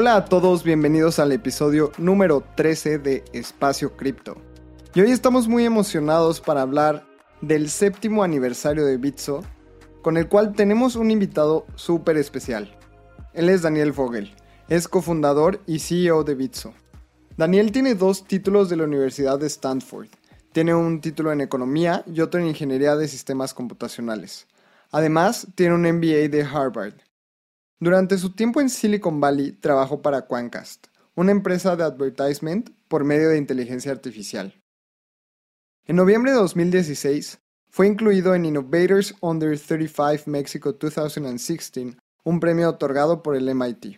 Hola a todos, bienvenidos al episodio número 13 de Espacio Cripto. Y hoy estamos muy emocionados para hablar del séptimo aniversario de Bitso, con el cual tenemos un invitado súper especial. Él es Daniel Vogel, es cofundador y CEO de Bitso. Daniel tiene dos títulos de la Universidad de Stanford. Tiene un título en Economía y otro en Ingeniería de Sistemas Computacionales. Además, tiene un MBA de Harvard. Durante su tiempo en Silicon Valley trabajó para Quancast, una empresa de advertisement por medio de inteligencia artificial. En noviembre de 2016, fue incluido en Innovators Under 35 Mexico 2016, un premio otorgado por el MIT.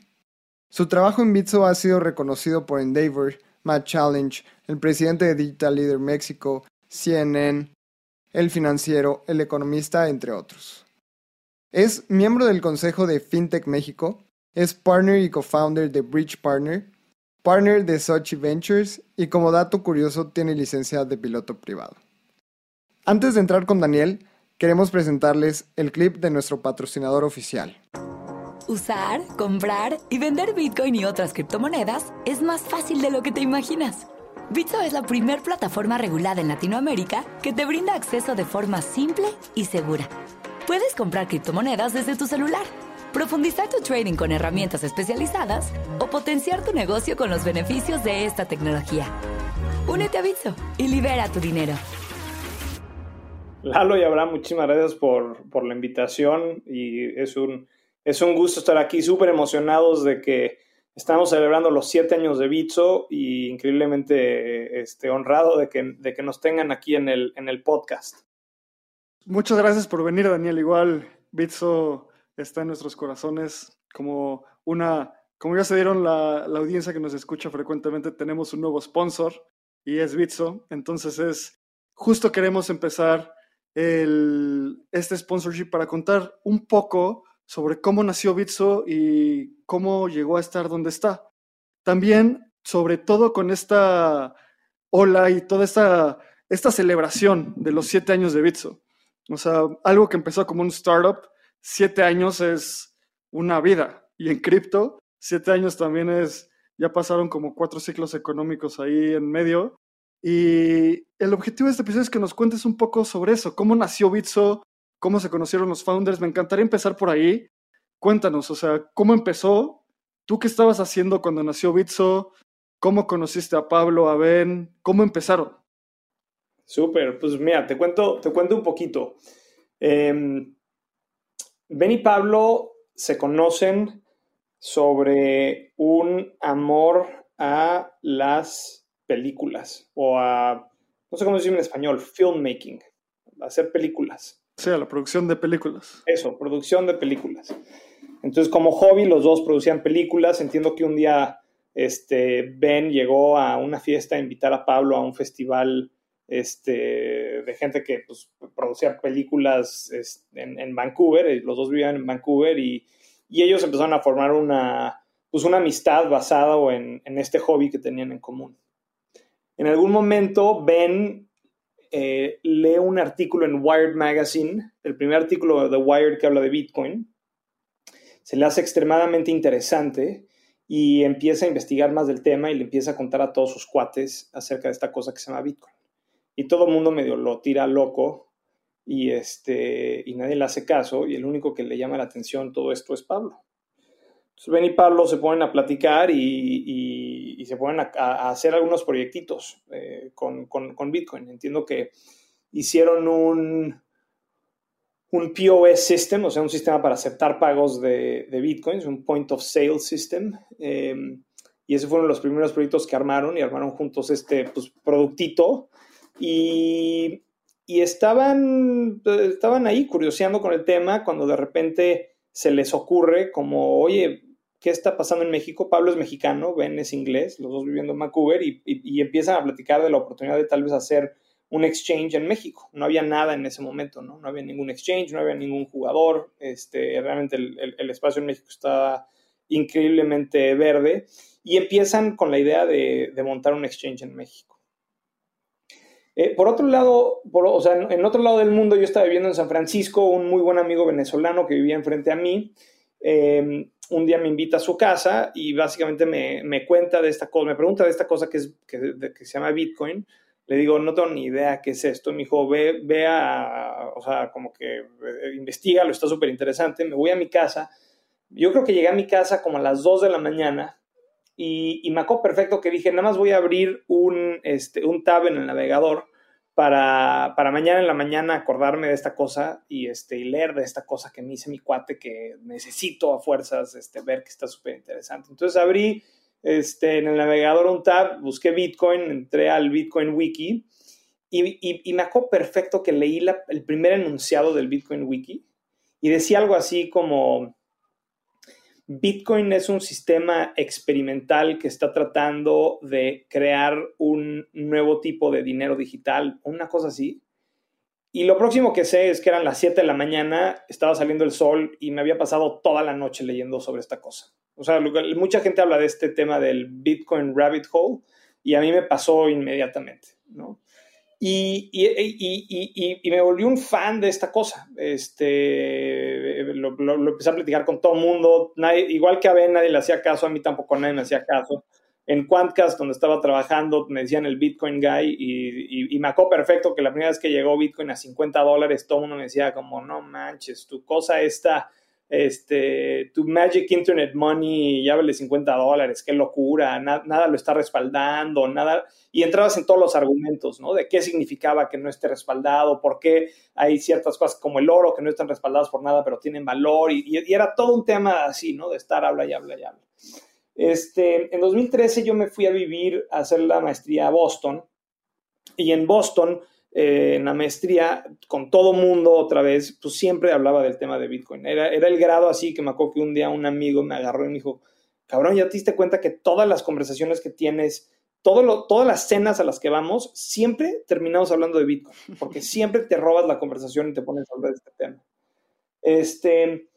Su trabajo en Bitso ha sido reconocido por Endeavor, Matt Challenge, el presidente de Digital Leader México, CNN, El Financiero, El Economista, entre otros. Es miembro del Consejo de FinTech México, es partner y co-founder de Bridge Partner, partner de Sochi Ventures y como dato curioso tiene licencia de piloto privado. Antes de entrar con Daniel, queremos presentarles el clip de nuestro patrocinador oficial. Usar, comprar y vender Bitcoin y otras criptomonedas es más fácil de lo que te imaginas. Bitso es la primer plataforma regulada en Latinoamérica que te brinda acceso de forma simple y segura Puedes comprar criptomonedas desde tu celular, profundizar tu trading con herramientas especializadas o potenciar tu negocio con los beneficios de esta tecnología. Únete a Bitso y libera tu dinero. Lalo y Abraham, muchísimas gracias por, por la invitación y es un, es un gusto estar aquí, súper emocionados de que estamos celebrando los siete años de Bitso y increíblemente este, honrado de que, de que nos tengan aquí en el, en el podcast. Muchas gracias por venir, Daniel. Igual, Bitso está en nuestros corazones como una, como ya se dieron la, audiencia que nos escucha frecuentemente, tenemos un nuevo sponsor y es Bitso. Entonces es, justo queremos empezar este sponsorship para contar un poco sobre cómo nació Bitso y cómo llegó a estar donde está. También, sobre todo con esta ola y toda esta, esta celebración de los siete años de Bitso. O sea, algo que empezó como un startup, siete años es una vida. Y en cripto, siete años también es, ya pasaron como cuatro ciclos económicos ahí en medio. Y el objetivo de este episodio es que nos cuentes un poco sobre eso, cómo nació Bitso, cómo se conocieron los founders. Me encantaría empezar por ahí. Cuéntanos, o sea, cómo empezó, tú qué estabas haciendo cuando nació Bitso, cómo conociste a Pablo, a Ben, cómo empezaron. Súper, pues mira, te cuento, te cuento un poquito. Em, ben y Pablo se conocen sobre un amor a las películas o a, no sé cómo decirlo en español, filmmaking, hacer películas. Sí, a la producción de películas. Eso, producción de películas. Entonces, como hobby, los dos producían películas. Entiendo que un día este, Ben llegó a una fiesta a invitar a Pablo a un festival este, de gente que pues, producía películas en, Vancouver, y los dos vivían en Vancouver y, ellos empezaron a formar una, pues, una amistad basada en, en, este hobby que tenían en común. En algún momento Ben eh, lee un artículo en Wired Magazine, el primer artículo de Wired que habla de Bitcoin, se le hace extremadamente interesante y empieza a investigar más del tema y le empieza a contar a todos sus cuates acerca de esta cosa que se llama Bitcoin y todo el mundo medio lo tira loco y, este, y nadie le hace caso y el único que le llama la atención todo esto es Pablo. Entonces Ben y Pablo se ponen a platicar y, se ponen a, hacer algunos proyectitos eh, con, con, con, Bitcoin. Entiendo que hicieron un, un POS system, o sea, un sistema para aceptar pagos de, de Bitcoins, un point of sale system. Eh, y esos fueron los primeros proyectos que armaron y armaron juntos este pues, productito y, estaban, estaban ahí curioseando con el tema cuando de repente se les ocurre como, oye, qué está pasando en México. Pablo es mexicano, Ben es inglés, los dos viviendo en Vancouver y, empiezan a platicar de la oportunidad de tal vez hacer un exchange en México. No había nada en ese momento, ¿no? No había ningún exchange, no había ningún jugador. Este, realmente el, espacio en México estaba increíblemente verde y empiezan con la idea de, de montar un exchange en México. Eh, por otro lado, o sea, en, otro lado del mundo, yo estaba viviendo en San Francisco, un muy buen amigo venezolano que vivía enfrente a mí. Em, un día me invita a su casa y básicamente me, me, cuenta de esta cosa, me pregunta de esta cosa que, es, que, que, se llama Bitcoin. Le digo, no tengo ni idea qué es esto. Me dijo, ve, ve a, o sea, como que eh, investiga, lo está súper interesante. Me voy a mi casa. Yo creo que llegué a mi casa como a las 2 de la mañana y, me acuerdo perfecto que dije, nada más voy a abrir un, este, un tab en el navegador para, para, mañana en la mañana acordarme de esta cosa y, este, y leer de esta cosa que me hice mi cuate que necesito a fuerzas este, ver que está súper interesante. Entonces abrí este, en el navegador un tab, busqué Bitcoin, entré al Bitcoin Wiki y, y, me acuerdo perfecto que leí la, el primer enunciado del Bitcoin Wiki y decía algo así como Bitcoin es un sistema experimental que está tratando de crear un nuevo tipo de dinero digital, una cosa así. Y lo próximo que sé es que eran las 7 de la mañana, estaba saliendo el sol y me había pasado toda la noche leyendo sobre esta cosa. O sea, mucha gente habla de este tema del Bitcoin Rabbit Hole y a mí me pasó inmediatamente, ¿no? Y, y, me volví un fan de esta cosa. Este, lo, empecé a platicar con todo el mundo. igual que a Ben, nadie le hacía caso, a mí tampoco nadie me hacía caso. En Quantcast, donde estaba trabajando, me decían el Bitcoin Guy y, me acó perfecto que la primera vez que llegó Bitcoin a 50 dólares, todo el mundo me decía como, no manches, tu cosa está este, tu Magic Internet Money ya vale 50 dólares, qué locura, nada lo está respaldando, nada, y entrabas en todos los argumentos, ¿no? De qué significaba que no esté respaldado, por qué hay ciertas cosas como el oro que no están respaldadas por nada, pero tienen valor, y, era todo un tema así, ¿no? De estar habla y habla y habla. Este, en 2013 yo me fui a vivir a hacer la maestría a Boston, y en Boston eh, en la maestría con todo mundo otra vez, pues siempre hablaba del tema de Bitcoin. Era, era el grado así que me acuerdo que un día un amigo me agarró y me dijo, cabrón, ya te diste cuenta que todas las conversaciones que tienes, todo lo, todas las cenas a las que vamos, siempre terminamos hablando de Bitcoin, porque siempre te robas la conversación y te pones a hablar de este tema. Este,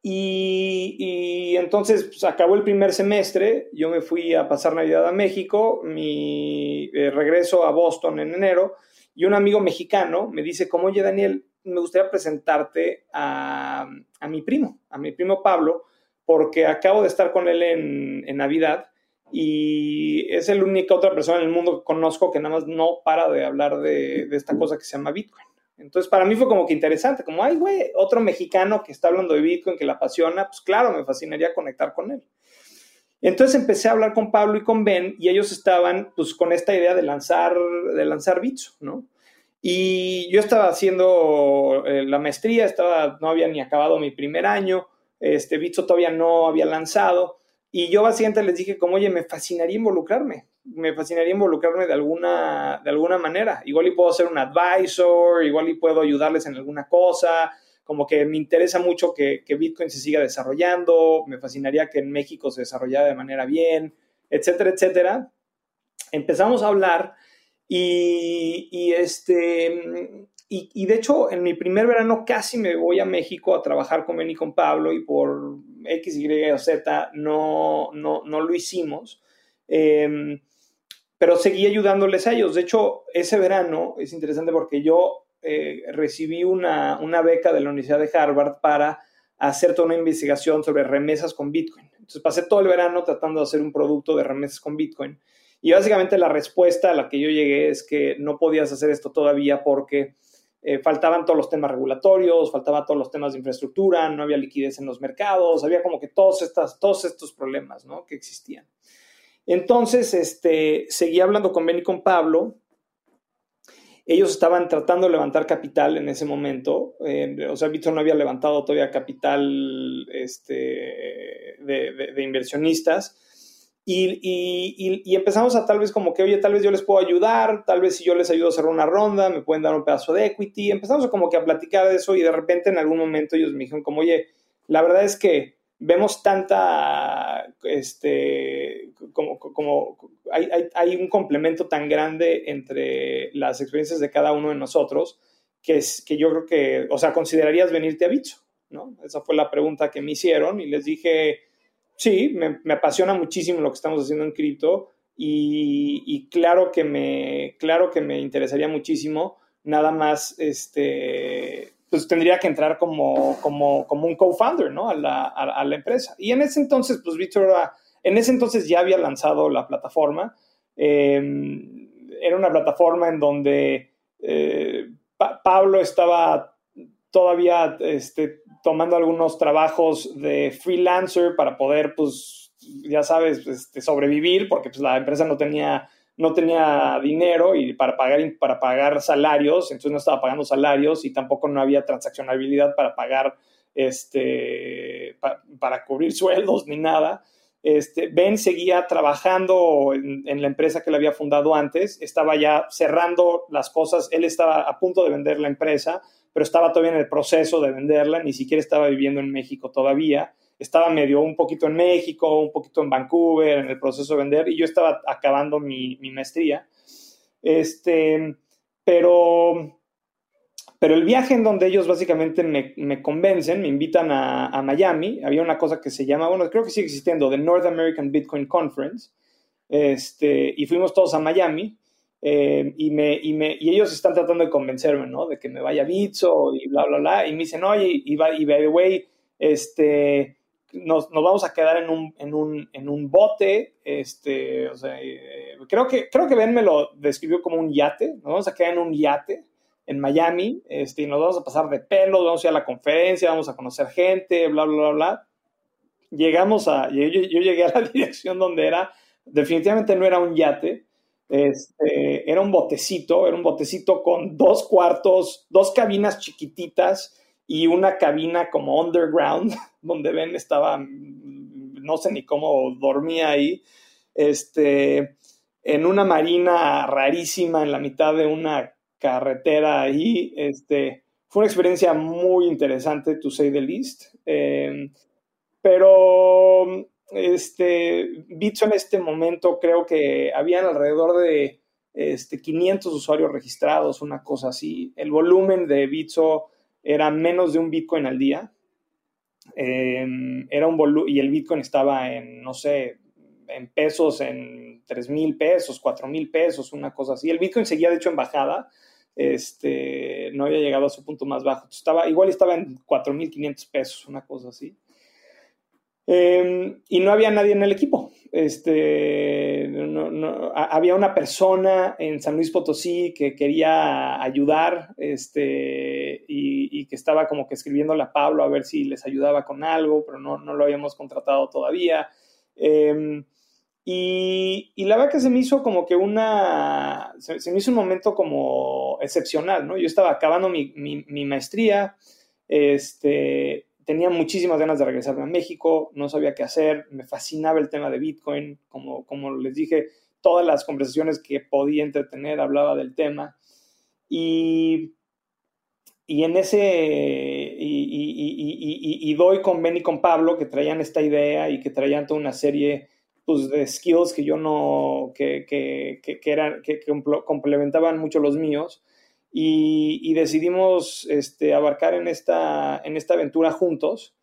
y, y, entonces pues, acabó el primer semestre, yo me fui a pasar Navidad a México, mi eh, regreso a Boston en enero, y un amigo mexicano me dice, como, oye, Daniel, me gustaría presentarte a, mi primo, a mi primo Pablo, porque acabo de estar con él en, Navidad y es la única otra persona en el mundo que conozco que nada más no para de hablar de, de esta cosa que se llama Bitcoin. Entonces, para mí fue como que interesante, como, ay, güey, otro mexicano que está hablando de Bitcoin, que le apasiona, pues claro, me fascinaría conectar con él. Entonces empecé a hablar con Pablo y con Ben y ellos estaban pues con esta idea de lanzar, de lanzar Bitso, ¿no? Y yo estaba haciendo eh, la maestría, estaba, no había ni acabado mi primer año, este Bitso todavía no había lanzado y yo básicamente les dije como, oye, me fascinaría involucrarme, me fascinaría involucrarme de alguna, de alguna manera. Igual y puedo ser un advisor, igual y puedo ayudarles en alguna cosa, como que me interesa mucho que, Bitcoin se siga desarrollando, me fascinaría que en México se desarrollara de manera bien, etcétera, etcétera. Empezamos a hablar y, este, y, de hecho en mi primer verano casi me voy a México a trabajar con Ben y con Pablo y por X, Y o Z no, no, no lo hicimos. Em, pero seguí ayudándoles a ellos. De hecho, ese verano es interesante porque yo eh, recibí una, beca de la Universidad de Harvard para hacer toda una investigación sobre remesas con Bitcoin. Entonces pasé todo el verano tratando de hacer un producto de remesas con Bitcoin. Y básicamente la respuesta a la que yo llegué es que no podías hacer esto todavía porque eh, faltaban todos los temas regulatorios, faltaban todos los temas de infraestructura, no había liquidez en los mercados, había como que todos, estas, todos estos problemas ¿no? que existían. Entonces, este, seguí hablando con Ben y con Pablo ellos estaban tratando de levantar capital en ese momento, eh, o sea, Bitcoin no había levantado todavía capital este, de, inversionistas. Y, empezamos a tal vez como que, oye, tal vez yo les puedo ayudar, tal vez si yo les ayudo a hacer una ronda, me pueden dar un pedazo de equity. Empezamos como que a platicar de eso y de repente en algún momento ellos me dijeron como, oye, la verdad es que vemos tanta, este, como, como hay, hay, un complemento tan grande entre las experiencias de cada uno de nosotros que, es, que yo creo que, o sea, considerarías venirte a Bitso, ¿no? Esa fue la pregunta que me hicieron y les dije, sí, me, me apasiona muchísimo lo que estamos haciendo en cripto y, y, claro, que me, claro que me interesaría muchísimo, nada más, este, pues tendría que entrar como, como, como un co-founder, ¿no? A la, a, la, empresa. Y en ese entonces, pues Víctor, en ese entonces ya había lanzado la plataforma. Em, era una plataforma en donde eh, Pablo estaba todavía este, tomando algunos trabajos de freelancer para poder, pues, ya sabes, este, sobrevivir, porque pues, la empresa no tenía no tenía dinero y para pagar, para pagar salarios, entonces no estaba pagando salarios y tampoco no había transaccionabilidad para pagar, este, para cubrir sueldos ni nada. Este, ben seguía trabajando en, en, la empresa que le había fundado antes, estaba ya cerrando las cosas, él estaba a punto de vender la empresa, pero estaba todavía en el proceso de venderla, ni siquiera estaba viviendo en México todavía estaba medio un poquito en México, un poquito en Vancouver, en el proceso de vender, y yo estaba acabando mi, maestría. Este, pero, pero el viaje en donde ellos básicamente me, convencen, me invitan a, Miami, había una cosa que se llama, bueno, creo que sigue existiendo, the North American Bitcoin Conference, este, y fuimos todos a Miami. Eh, y, me, y, me, y, ellos están tratando de convencerme, ¿no? De que me vaya a Bitso y bla, bla, bla. Y me dicen, oye, y, y by the way, este, nos, vamos a quedar en un, en un, en un bote, este, eh, creo, que, creo que Ben me lo describió como un yate, nos vamos a quedar en un yate en Miami, este, y nos vamos a pasar de pelo, vamos a ir a la conferencia, vamos a conocer gente, bla, bla, bla, bla. Llegamos a, yo, yo llegué a la dirección donde era, definitivamente no era un yate, este, era un botecito, era un botecito con dos cuartos, dos cabinas chiquititas, y una cabina como underground, donde Ben estaba, no sé ni cómo dormía ahí, este, en una marina rarísima en la mitad de una carretera ahí. Este, fue una experiencia muy interesante, to say the least. Em, pero este, Bitso en este momento creo que habían alrededor de este, 500 usuarios registrados, una cosa así. El volumen de Bitso era menos de un Bitcoin al día. Em, era un y el Bitcoin estaba en, no sé, en pesos, en 3 mil pesos, 4 mil pesos, una cosa así. El Bitcoin seguía, de hecho, en bajada. Este, no había llegado a su punto más bajo. Estaba, igual estaba en 4.500 pesos, una cosa así. Em, y no había nadie en el equipo. Este, no, había una persona en San Luis Potosí que quería ayudar este, y, que estaba como que escribiéndole a Pablo a ver si les ayudaba con algo, pero no, lo habíamos contratado todavía. Em, y, la verdad que se me hizo como que una, se, me hizo un momento como excepcional, ¿no? Yo estaba acabando mi, mi, mi maestría, este, tenía muchísimas ganas de regresarme a México, no sabía qué hacer, me fascinaba el tema de Bitcoin, como, como les dije, todas las conversaciones que podía entretener hablaba del tema. Y, y en ese, y, y, doy con Ben y con Pablo, que traían esta idea y que traían toda una serie pues, de skills que yo no, que, que, que, eran, que complementaban mucho los míos y, decidimos este, abarcar en esta, en esta aventura juntos.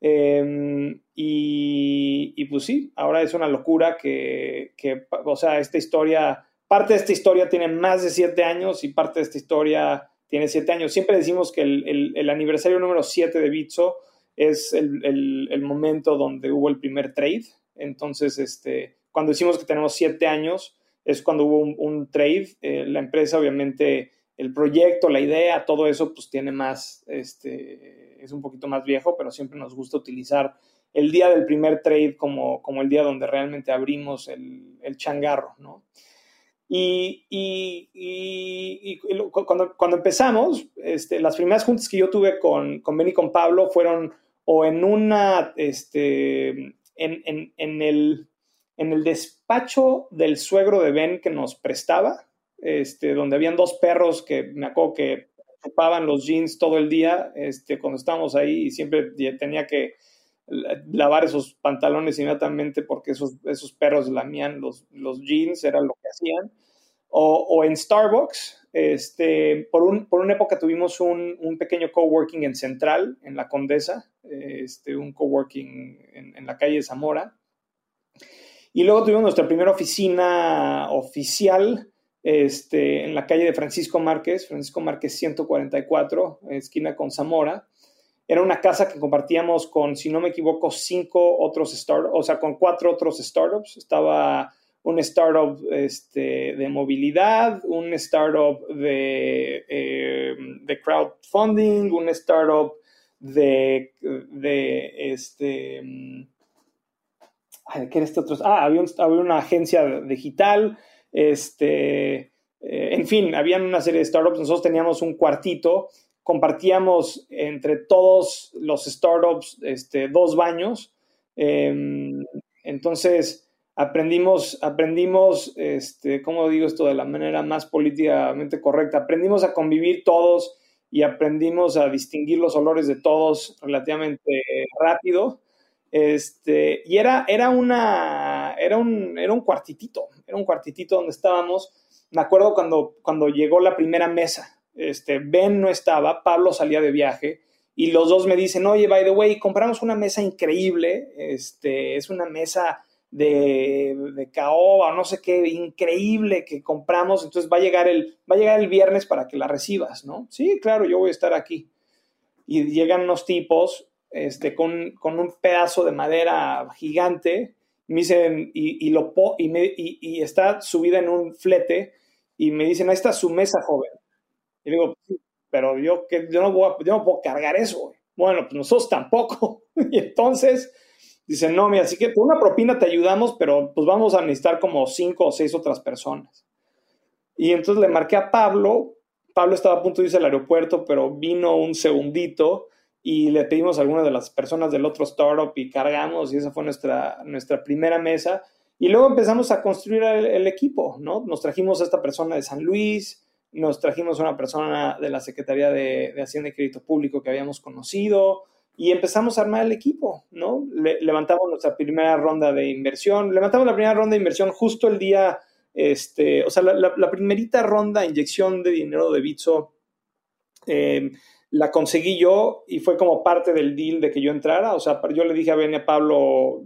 Em, y, pues sí, ahora es una locura que, que, o sea, esta historia, parte de esta historia tiene más de siete años y parte de esta historia tiene siete años. Siempre decimos que el, el, aniversario número siete de Bitso es el, el, momento donde hubo el primer trade. Entonces, este, cuando decimos que tenemos siete años, es cuando hubo un, trade. Eh, la empresa obviamente el proyecto, la idea, todo eso, pues tiene más, este, es un poquito más viejo, pero siempre nos gusta utilizar el día del primer trade como, como el día donde realmente abrimos el, el changarro, ¿no? Y, y, cuando, cuando, empezamos, este, las primeras juntas que yo tuve con, con Ben y con Pablo fueron o en una, este, en, en, en, el, en el despacho del suegro de Ben que nos prestaba, este, donde habían dos perros que me acuerdo que ocupaban los jeans todo el día, este, cuando estábamos ahí siempre tenía que lavar esos pantalones inmediatamente porque esos, esos perros lamían los, los jeans, era lo que hacían. O, en Starbucks, este, por, un, por una época tuvimos un, un, pequeño coworking en Central, en la Condesa, este, un coworking en, en la calle Zamora. Y luego tuvimos nuestra primera oficina oficial este, en la calle de Francisco Márquez, Francisco Márquez 144, esquina con Zamora. Era una casa que compartíamos con, si no me equivoco, cinco otros startups, o sea, con cuatro otros startups. Estaba un startup este, de movilidad, un startup de, eh, de crowdfunding, un startup de, de este, ¿qué era este otro? Ah, había, había una agencia digital, este, eh, en fin, habían una serie de startups, nosotros teníamos un cuartito, compartíamos entre todos los startups este, dos baños, em, entonces aprendimos, aprendimos, este, ¿cómo digo esto de la manera más políticamente correcta? Aprendimos a convivir todos y aprendimos a distinguir los olores de todos relativamente rápido. Este, y era, era, una, era, un, era un cuartitito, era un cuartitito donde estábamos. Me acuerdo cuando, cuando llegó la primera mesa. Este, ben no estaba, Pablo salía de viaje y los dos me dicen, oye, by the way, compramos una mesa increíble, este, es una mesa de, de caoba, no sé qué, increíble que compramos, entonces va a, llegar el, va a llegar el viernes para que la recibas, ¿no? Sí, claro, yo voy a estar aquí. Y llegan unos tipos este, con, con un pedazo de madera gigante me dicen, y, y lo, y, me, y, y, está subida en un flete, y me dicen, ahí está su mesa, joven. Y digo, pero yo, que, yo, no, voy yo no puedo cargar eso. Bueno, pues nosotros tampoco. y entonces dicen, no, mira, así que por una propina te ayudamos, pero pues vamos a necesitar como cinco o seis otras personas. Y entonces le marqué a Pablo. Pablo estaba a punto de irse al aeropuerto, pero vino un segundito y le pedimos a algunas de las personas del otro startup y cargamos y esa fue nuestra, nuestra primera mesa. Y luego empezamos a construir el, equipo, ¿no? Nos trajimos a esta persona de San Luis, nos trajimos a una persona de la Secretaría de, Hacienda y Crédito Público que habíamos conocido y empezamos a armar el equipo, ¿no? levantamos nuestra primera ronda de inversión, levantamos la primera ronda de inversión justo el día, este, o sea, la, la, primerita ronda, inyección de dinero de Bitso, eh, la conseguí yo y fue como parte del deal de que yo entrara. O sea, yo le dije a Ben y a Pablo,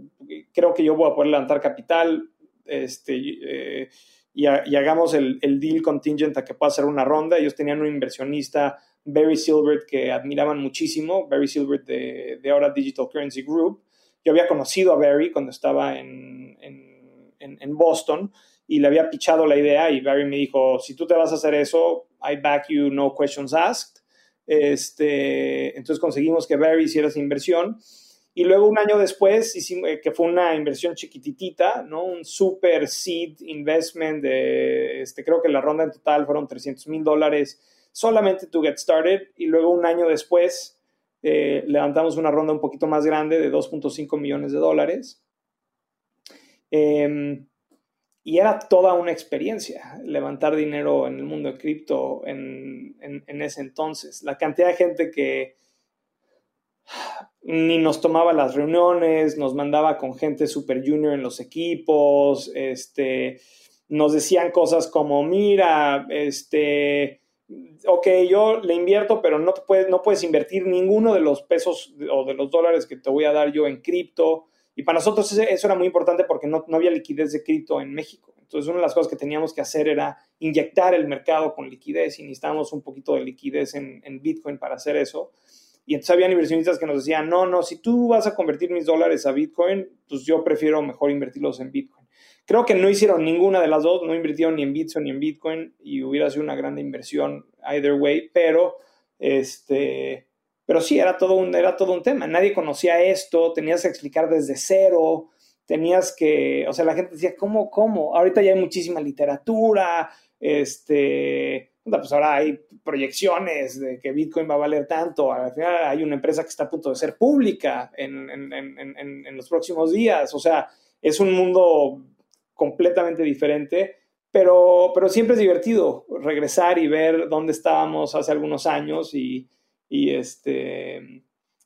creo que yo voy a poder levantar capital este, eh, y, hagamos el, deal contingent a que pueda hacer una ronda. Ellos tenían un inversionista, Barry Silbert, que admiraban muchísimo, Barry Silbert de, ahora Digital Currency Group. Yo había conocido a Barry cuando estaba en, en, en Boston y le había pichado la idea y Barry me dijo, si tú te vas a hacer eso, I back you, no questions asked. Este, entonces conseguimos que Barry hiciera esa inversión. Y luego un año después, eh, que fue una inversión chiquititita, ¿no? Un super seed investment de, este, creo que la ronda en total fueron 300 mil dólares solamente to get started. Y luego un año después eh, levantamos una ronda un poquito más grande de 2.5 millones de dólares. Eh, y era toda una experiencia levantar dinero en el mundo de cripto en, ese entonces. La cantidad de gente que ni nos tomaba las reuniones, nos mandaba con gente super junior en los equipos, este, nos decían cosas como, mira, este, ok, yo le invierto, pero no, puedes, no puedes invertir ninguno de los pesos o de los dólares que te voy a dar yo en cripto. Y para nosotros eso era muy importante porque no, no había liquidez de cripto en México. Entonces, una de las cosas que teníamos que hacer era inyectar el mercado con liquidez y necesitábamos un poquito de liquidez en, en Bitcoin para hacer eso. Y entonces había inversionistas que nos decían, no, no, si tú vas a convertir mis dólares a Bitcoin, pues yo prefiero mejor invertirlos en Bitcoin. Creo que no hicieron ninguna de las dos, no invirtieron ni en Bitcoin ni en Bitcoin y hubiera sido una gran inversión either way, pero este, pero sí, era todo, un, era todo un tema. Nadie conocía esto, tenías que explicar desde cero, tenías que, o sea, la gente decía, ¿cómo, cómo? Ahorita ya hay muchísima literatura, este, pues ahora hay proyecciones de que Bitcoin va a valer tanto, al final hay una empresa que está a punto de ser pública en, en, en, los próximos días, o sea, es un mundo completamente diferente. Pero, pero siempre es divertido regresar y ver dónde estábamos hace algunos años y, y, este,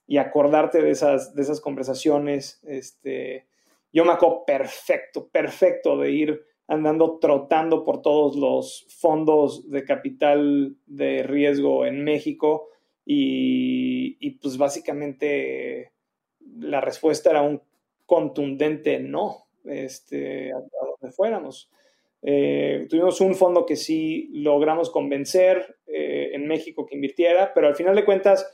y acordarte de esas, de esas conversaciones. Este, yo me acuerdo perfecto, perfecto de ir andando trotando por todos los fondos de capital de riesgo en México y, pues básicamente la respuesta era un contundente no, este, a, donde fuéramos. Eh, tuvimos un fondo que sí logramos convencer eh, en México que invirtiera, pero al final de cuentas,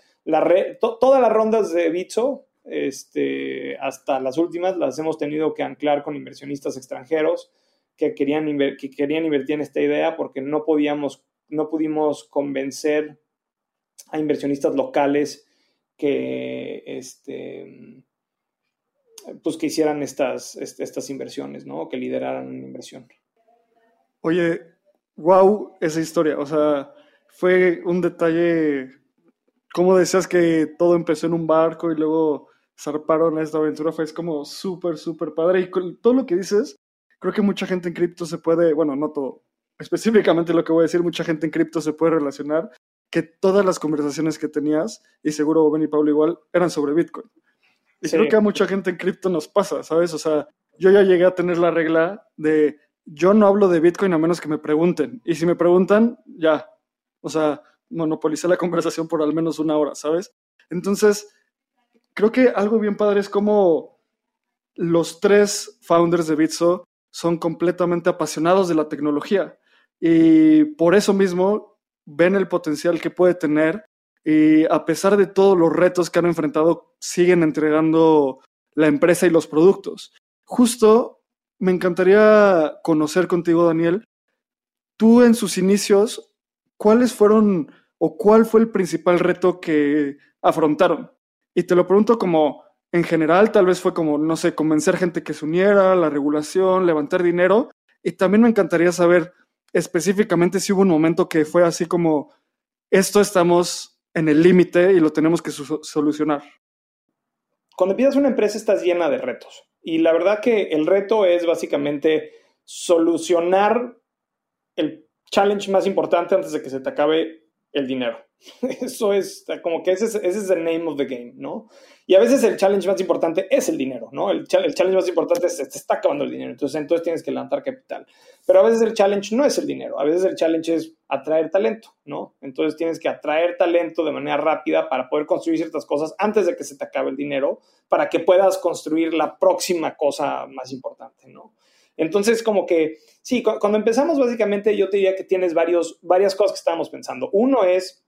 todas las rondas de Bitso, este, hasta las últimas, las hemos tenido que anclar con inversionistas extranjeros que querían, que querían invertir en esta idea porque no podíamos, no pudimos convencer a inversionistas locales que, este, pues que hicieran estas, estas inversiones, ¿no? Que lideraran inversión. Oye, wow, esa historia. O sea, fue un detalle, como decías que todo empezó en un barco y luego zarparon a esta aventura, fue como súper, súper padre. Y con todo lo que dices, creo que mucha gente en cripto se puede, bueno, no todo, específicamente lo que voy a decir, mucha gente en cripto se puede relacionar que todas las conversaciones que tenías, y seguro Ben y Pablo igual, eran sobre Bitcoin. Y creo que a mucha gente en cripto nos pasa, ¿sabes? O sea, yo ya llegué a tener la regla de yo no hablo de Bitcoin a menos que me pregunten. Y si me preguntan, ya. O sea, monopolicé la conversación por al menos una hora, ¿sabes? Entonces, creo que algo bien padre es como los tres founders de Bitso son completamente apasionados de la tecnología. Y por eso mismo ven el potencial que puede tener y a pesar de todos los retos que han enfrentado, siguen entregando la empresa y los productos. Justo me encantaría conocer contigo, Daniel, tú en sus inicios, ¿cuáles fueron o cuál fue el principal reto que afrontaron? Y te lo pregunto como en general, tal vez fue como, no sé, convencer gente que se uniera, la regulación, levantar dinero. Y también me encantaría saber específicamente si hubo un momento que fue así como, esto estamos en el límite y lo tenemos que solucionar. Cuando empiezas una empresa estás llena de retos. Y la verdad que el reto es básicamente solucionar el challenge más importante antes de que se te acabe el dinero. Eso es como que ese es, ese es el name of the game, ¿no? Y a veces el challenge más importante es el dinero, ¿no? El, el challenge más importante es, te está acabando el dinero, entonces, entonces tienes que levantar capital. Pero a veces el challenge no es el dinero, a veces el challenge es atraer talento, ¿no? Entonces tienes que atraer talento de manera rápida para poder construir ciertas cosas antes de que se te acabe el dinero, para que puedas construir la próxima cosa más importante, ¿no? Entonces, como que, sí, cuando empezamos, básicamente yo te diría que tienes varios, varias cosas que estábamos pensando. Uno es,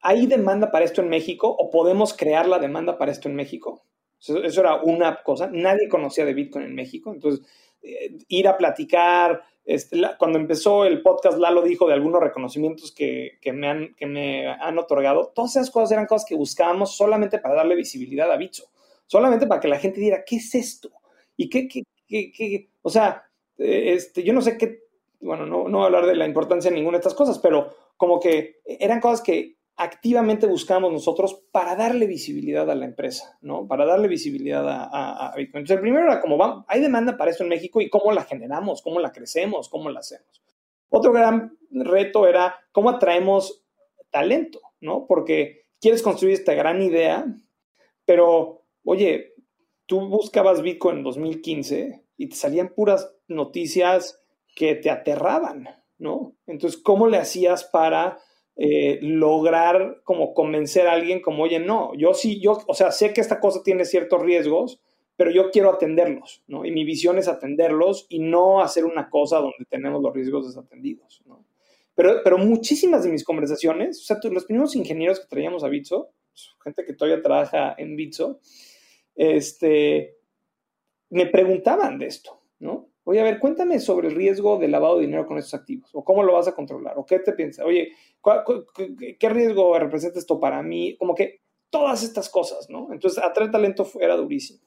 ¿hay demanda para esto en México o podemos crear la demanda para esto en México? Eso, era una cosa. Nadie conocía de Bitcoin en México. Entonces, eh, ir a platicar. Este, cuando empezó el podcast, Lalo dijo de algunos reconocimientos que, me han, otorgado. Todas esas cosas eran cosas que buscábamos solamente para darle visibilidad a Bitso. Solamente para que la gente diera, ¿qué es esto? Y qué, qué, qué, o sea, eh, este, yo no sé qué, bueno, no, no voy a hablar de la importancia de ninguna de estas cosas, pero como que eran cosas que activamente buscamos nosotros para darle visibilidad a la empresa, ¿no? Para darle visibilidad a, Bitcoin. Entonces, el primero era como, hay demanda para esto en México y cómo la generamos, cómo la crecemos, cómo la hacemos. Otro gran reto era cómo atraemos talento, ¿no? Porque quieres construir esta gran idea, pero, oye, tú buscabas Bitcoin en 2015 y te salían puras noticias que te aterraban, ¿no? Entonces, ¿cómo le hacías para eh, lograr como convencer a alguien como, oye, no, yo sí, yo, o sea, sé que esta cosa tiene ciertos riesgos, pero yo quiero atenderlos, ¿no? Y mi visión es atenderlos y no hacer una cosa donde tenemos los riesgos desatendidos, ¿no? Pero, pero muchísimas de mis conversaciones, o sea, los primeros ingenieros que traíamos a Bitso, gente que todavía trabaja en Bitso, este, me preguntaban de esto, ¿no? Oye, a ver, cuéntame sobre el riesgo de lavado de dinero con estos activos, o cómo lo vas a controlar, o qué te piensas. Oye, ¿qué riesgo representa esto para mí? Como que todas estas cosas, ¿no? Entonces, atraer talento era durísimo.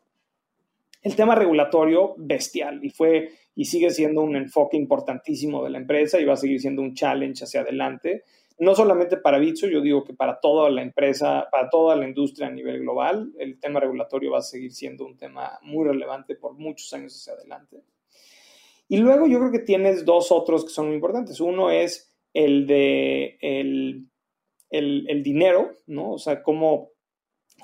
El tema regulatorio, bestial, y fue y sigue siendo un enfoque importantísimo de la empresa y va a seguir siendo un challenge hacia adelante. No solamente para Bitso, yo digo que para toda la empresa, para toda la industria a nivel global, el tema regulatorio va a seguir siendo un tema muy relevante por muchos años hacia adelante. Y luego yo creo que tienes dos otros que son muy importantes. Uno es el de el, el, dinero, ¿no? O sea, cómo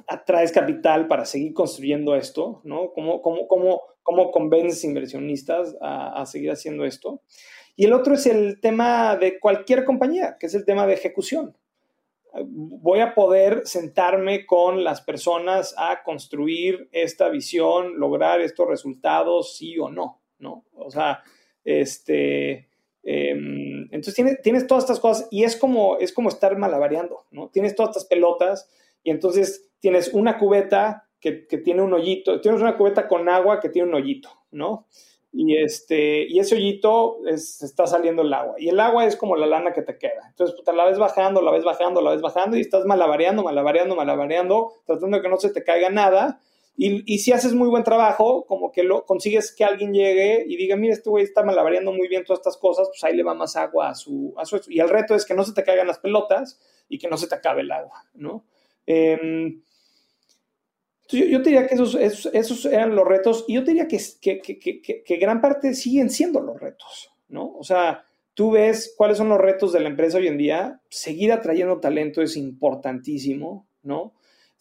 atraes capital para seguir construyendo esto, ¿no? ¿Cómo, cómo, cómo, cómo convences inversionistas a, a, seguir haciendo esto? Y el otro es el tema de cualquier compañía, que es el tema de ejecución. Voy a poder sentarme con las personas a construir esta visión, lograr estos resultados, sí o no, ¿no? O sea, este, em, entonces tienes, tienes, todas estas cosas y es como, es como estar malabareando, ¿no? Tienes todas estas pelotas y entonces tienes una cubeta que, que, tiene un hoyito, tienes una cubeta con agua que tiene un hoyito, ¿no? Y, este, y ese hoyito es, está saliendo el agua. Y el agua es como la lana que te queda. Entonces, puta, la ves bajando, la ves bajando, la ves bajando y estás malabareando, malabareando, malabareando, tratando de que no se te caiga nada y, si haces muy buen trabajo, como que lo consigues que alguien llegue y diga, mira, este güey está malabareando muy bien todas estas cosas, pues ahí le va más agua a su, a su... Y el reto es que no se te caigan las pelotas y que no se te acabe el agua, ¿no? Em, yo, yo, diría que esos, esos, eran los retos y yo diría que, que, que, que, gran parte siguen siendo los retos, ¿no? O sea, tú ves cuáles son los retos de la empresa hoy en día, seguir atrayendo talento es importantísimo, ¿no?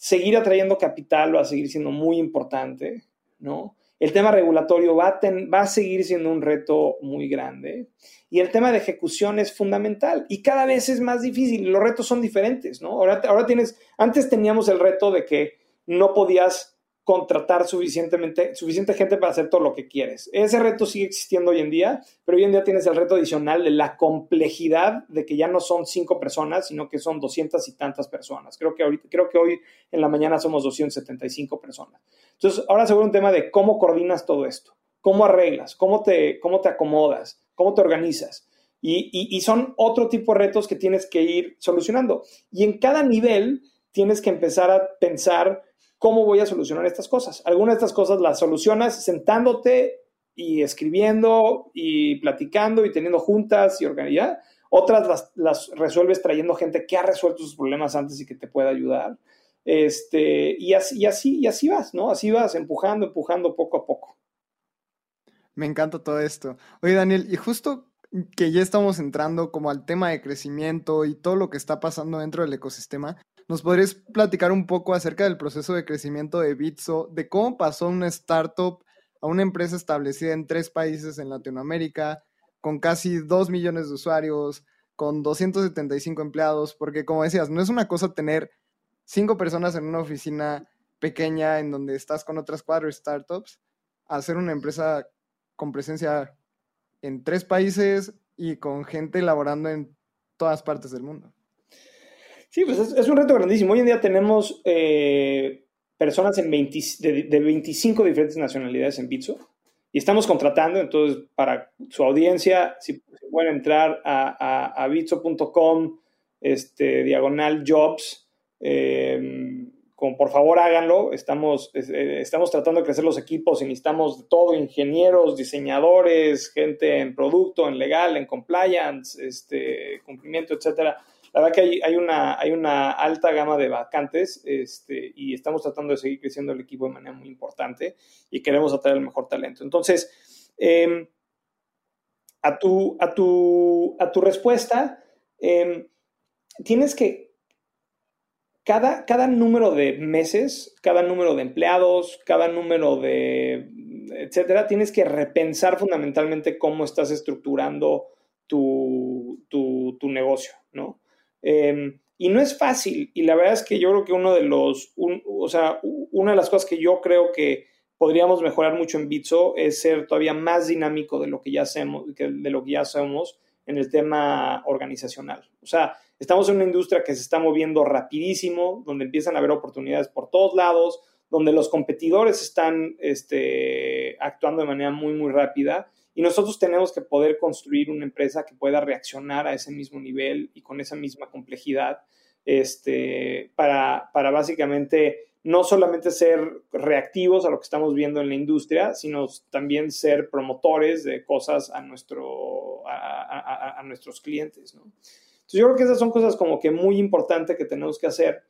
Seguir atrayendo capital va a seguir siendo muy importante, ¿no? El tema regulatorio va a, seguir siendo un reto muy grande y el tema de ejecución es fundamental y cada vez es más difícil. Los retos son diferentes, ¿no? Ahora tienes, antes teníamos el reto de que no podías contratar suficientemente, suficiente gente para hacer todo lo que quieres. Ese reto sigue existiendo hoy en día, pero hoy en día tienes el reto adicional de la complejidad de que ya no son cinco personas, sino que son doscientas y tantas personas. Creo que, ahorita, creo que hoy en la mañana somos 275 personas. Entonces, ahora se vuelve un tema de cómo coordinas todo esto, cómo arreglas, cómo te, cómo te acomodas, cómo te organizas. Y, y, y son otro tipo de retos que tienes que ir solucionando. Y en cada nivel tienes que empezar a pensar ¿Cómo voy a solucionar estas cosas? Algunas de estas cosas las solucionas sentándote y escribiendo y platicando y teniendo juntas y organizar. Otras las, resuelves trayendo gente que ha resuelto sus problemas antes y que te pueda ayudar. Este, y, así, y, así, y así vas, ¿no? Así vas empujando, empujando poco a poco. Me encanta todo esto. Oye, Daniel, y justo que ya estamos entrando como al tema de crecimiento y todo lo que está pasando dentro del ecosistema, ¿Nos podrías platicar un poco acerca del proceso de crecimiento de Bitso, de cómo pasó una startup a una empresa establecida en tres países en Latinoamérica, con casi dos millones de usuarios, con 275 empleados? Porque como decías, no es una cosa tener cinco personas en una oficina pequeña en donde estás con otras cuatro startups, hacer una empresa con presencia en tres países y con gente laborando en todas partes del mundo. Sí, pues es, un reto grandísimo. Hoy en día tenemos eh, personas en de, 25 diferentes nacionalidades en Bitso y estamos contratando, entonces, para su audiencia, si, pueden entrar a, a, bitso.com, este, diagonal jobs, eh, por favor háganlo, estamos, eh, estamos tratando de crecer los equipos y necesitamos de todo, ingenieros, diseñadores, gente en producto, en legal, en compliance, este, cumplimiento, etcétera la verdad que hay, una, hay una alta gama de vacantes este, y estamos tratando de seguir creciendo el equipo de manera muy importante y queremos atraer el mejor talento. Entonces, em, a, tu, a, tu, a tu respuesta, em, tienes que, cada, cada número de meses, cada número de empleados, cada número de, etcétera, tienes que repensar fundamentalmente cómo estás estructurando tu, tu, tu negocio, ¿no? Em, y no es fácil, y la verdad es que yo creo que uno de los, o sea, una de las cosas que yo creo que podríamos mejorar mucho en Bitso es ser todavía más dinámico de lo que ya hacemos, de lo que ya hacemos en el tema organizacional. O sea, estamos en una industria que se está moviendo rapidísimo, donde empiezan a haber oportunidades por todos lados, donde los competidores están este, actuando de manera muy, muy rápida y nosotros tenemos que poder construir una empresa que pueda reaccionar a ese mismo nivel y con esa misma complejidad este, para, para básicamente no solamente ser reactivos a lo que estamos viendo en la industria, sino también ser promotores de cosas a, nuestro, a, a, nuestros clientes. ¿no? Entonces yo creo que esas son cosas como que muy importantes que tenemos que hacer.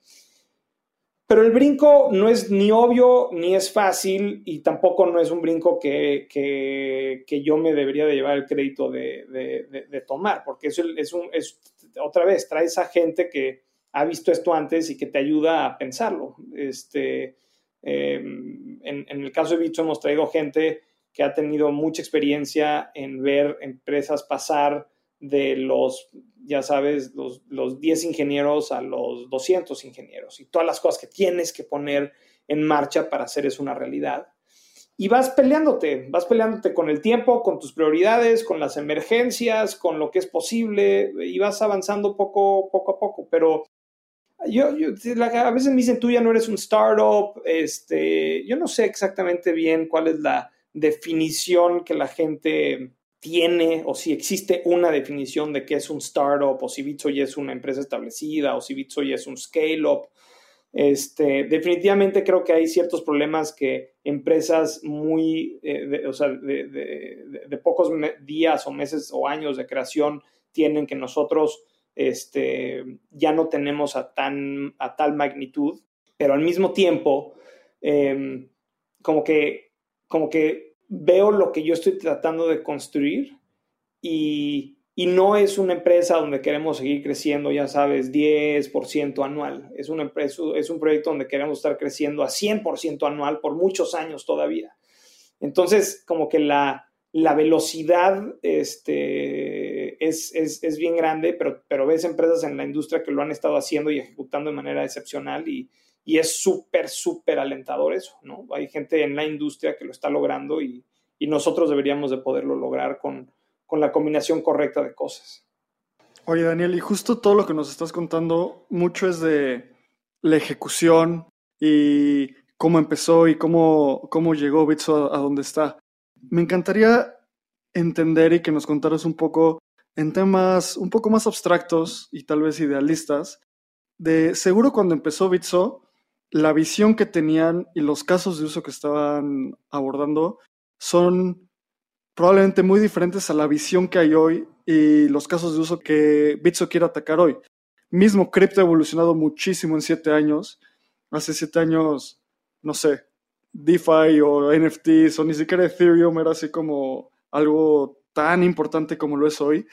Pero el brinco no es ni obvio ni es fácil y tampoco no es un brinco que, que, yo me debería de llevar el crédito de, tomar, porque es, es, un, es, otra vez, traes a gente que ha visto esto antes y que te ayuda a pensarlo. Este, em, en, el caso de Bitso hemos traído gente que ha tenido mucha experiencia en ver empresas pasar de los, ya sabes, los, los 10 ingenieros a los 200 ingenieros y todas las cosas que tienes que poner en marcha para hacer eso una realidad. Y vas peleándote, vas peleándote con el tiempo, con tus prioridades, con las emergencias, con lo que es posible y vas avanzando poco, poco a poco. Pero yo, a veces me dicen, tú ya no eres un startup, este, yo no sé exactamente bien cuál es la definición que la gente tiene o si existe una definición de qué es un startup o si Bitso ya es una empresa establecida o si Bitso ya es un scale-up. Este, definitivamente creo que hay ciertos problemas que empresas muy, eh, de, o sea, de, pocos días o meses o años de creación tienen que nosotros este, ya no tenemos a, tan, a tal magnitud, pero al mismo tiempo, em, como, que, como que veo lo que yo estoy tratando de construir y, no es una empresa donde queremos seguir creciendo, ya sabes, 10% anual. Es, una empresa, es un proyecto donde queremos estar creciendo a 100% anual por muchos años todavía. Entonces, como que la, la velocidad este, es, es, bien grande, pero, pero ves empresas en la industria que lo han estado haciendo y ejecutando de manera excepcional y, y es súper, súper alentador eso, ¿no? Hay gente en la industria que lo está logrando y, y nosotros deberíamos de poderlo lograr con, con la combinación correcta de cosas. Oye, Daniel, y justo todo lo que nos estás contando, mucho es de la ejecución y cómo empezó y cómo, cómo llegó Bitso a donde está. Me encantaría entender y que nos contaras un poco en temas un poco más abstractos y tal vez idealistas, de seguro cuando empezó Bitso, la visión que tenían y los casos de uso que estaban abordando son probablemente muy diferentes a la visión que hay hoy y los casos de uso que Bitso quiere atacar hoy. Mismo cripto ha evolucionado muchísimo en siete años. Hace siete años, no sé, DeFi o NFTs o ni siquiera Ethereum era así como algo tan importante como lo es hoy.